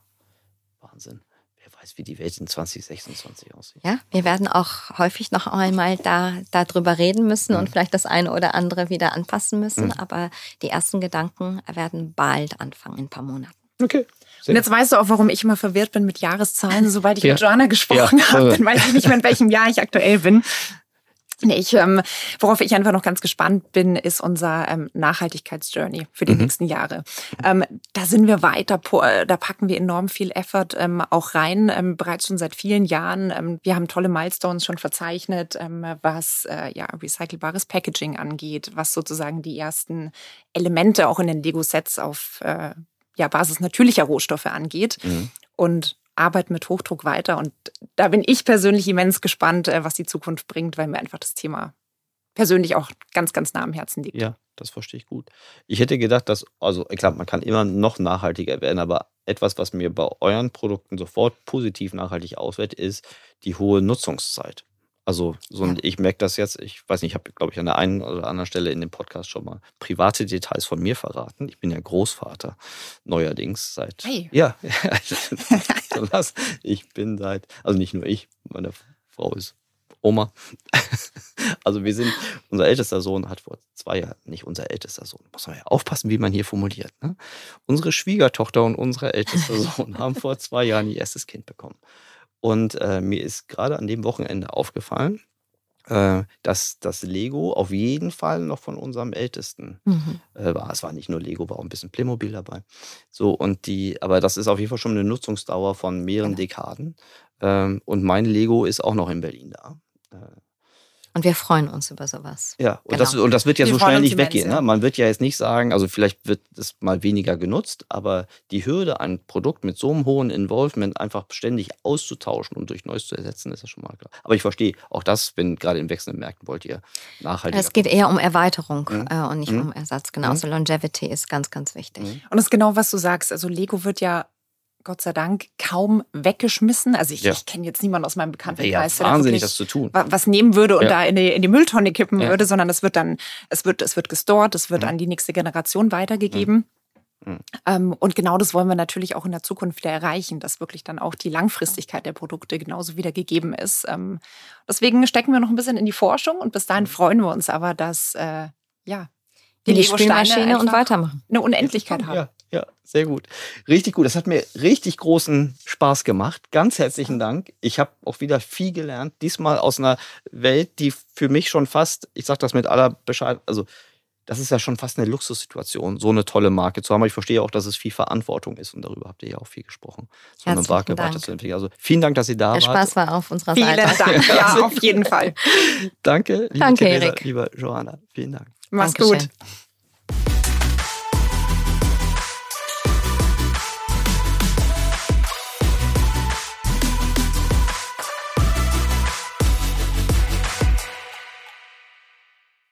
Wahnsinn. Wer weiß, wie die Welt in 2026 aussieht. Ja, wir werden auch häufig noch einmal da darüber reden müssen Mhm. und vielleicht das eine oder andere wieder anpassen müssen. Aber die ersten Gedanken werden bald anfangen in ein paar Monaten. Okay. Und jetzt weißt du auch, warum ich immer verwirrt bin mit Jahreszahlen. Sobald ich Ja. mit Joanna gesprochen Ja. habe, dann weiß ich nicht mehr, in welchem Jahr ich aktuell bin. Nee, ich, ähm, worauf ich einfach noch ganz gespannt bin, ist unser ähm, Nachhaltigkeitsjourney für die nächsten Jahre. Ähm, da sind wir weiter, da packen wir enorm viel Effort ähm, auch rein, ähm, bereits schon seit vielen Jahren. Ähm, wir haben tolle Milestones schon verzeichnet, ähm, was äh, ja recycelbares Packaging angeht, was sozusagen die ersten Elemente auch in den Lego-Sets auf äh, ja, Basis natürlicher Rohstoffe angeht. Mhm. Und arbeiten mit Hochdruck weiter. Und da bin ich persönlich immens gespannt, äh, was die Zukunft bringt, weil mir einfach das Thema persönlich auch ganz, ganz nah am Herzen liegt. Ja, das verstehe ich gut. Ich hätte gedacht, dass, also klar, man kann immer noch nachhaltiger werden, aber etwas, was mir bei euren Produkten sofort positiv nachhaltig auswählt, ist die hohe Nutzungszeit. Also so ein, ich merke das jetzt, ich weiß nicht, ich habe, glaube ich, an der einen oder anderen Stelle in dem Podcast schon mal private Details von mir verraten. Ich bin ja Großvater neuerdings seit. Hey. Ja, ich bin seit, also nicht nur ich, meine Frau ist Oma. Also wir sind, unser ältester Sohn hat vor zwei Jahren, nicht unser ältester Sohn, muss man ja aufpassen, wie man hier formuliert. Ne? Unsere Schwiegertochter und unser ältester Sohn haben vor zwei Jahren ihr erstes Kind bekommen. Und äh, mir ist gerade an dem Wochenende aufgefallen, äh, dass das Lego auf jeden Fall noch von unserem Ältesten Mhm. äh, war. Es war nicht nur Lego, war auch ein bisschen Playmobil dabei. So, und die, aber das ist auf jeden Fall schon eine Nutzungsdauer von mehreren Genau. Dekaden. Ähm, und mein Lego ist auch noch in Berlin da. Und wir freuen uns über sowas. ja, und, Genau. das, und das wird ja Wir so schnell nicht weggehen. Ne? Man wird ja jetzt nicht sagen, also vielleicht wird es mal weniger genutzt, aber die Hürde, ein Produkt mit so einem hohen Involvement einfach ständig auszutauschen und durch Neues zu ersetzen, ist ja schon mal klar. Aber ich verstehe auch das, wenn gerade in wechselnden Märkten wollt ihr nachhaltig. Es geht eher um Erweiterung Mhm. äh, und nicht Mhm. um Ersatz. Genauso Longevity ist ganz, ganz wichtig. Mhm. Und das ist genau, was du sagst. Also Lego wird ja Gott sei Dank kaum weggeschmissen. Also ich, Ja. ich kenne jetzt niemanden aus meinem ja, Bekanntenkreis, der da wahnsinnig, wirklich das zu tun. wa- was nehmen würde und Ja. da in die, in die Mülltonne kippen Ja. würde, sondern es wird dann, es wird, es wird gestort, es wird Mhm. an die nächste Generation weitergegeben. Mhm. Ähm, und genau das wollen wir natürlich auch in der Zukunft wieder erreichen, dass wirklich dann auch die Langfristigkeit der Produkte genauso wieder gegeben ist. Ähm, deswegen stecken wir noch ein bisschen in die Forschung und bis Mhm. dahin freuen wir uns aber, dass äh, ja die Lego-Steine Spielmaschine und weitermachen. eine Unendlichkeit haben. Ja, sehr gut. Richtig gut. Das hat mir richtig großen Spaß gemacht. Ganz herzlichen Dank. Ich habe auch wieder viel gelernt. Diesmal aus einer Welt, die für mich schon fast, ich sage das mit aller Bescheid, also das ist ja schon fast eine Luxussituation, so eine tolle Marke zu haben. Aber ich verstehe auch, dass es viel Verantwortung ist und darüber habt ihr ja auch viel gesprochen. So eine Herzlichen Marke Dank. weiterzuentwickeln. Also vielen Dank, dass ihr da Der wart. Spaß war auf unserer Vielen Seite. Dank. Ja, auf jeden Fall. Danke, liebe Danke, Theresa, Erik. liebe Johanna. Vielen Dank. Mach's Dankeschön. gut.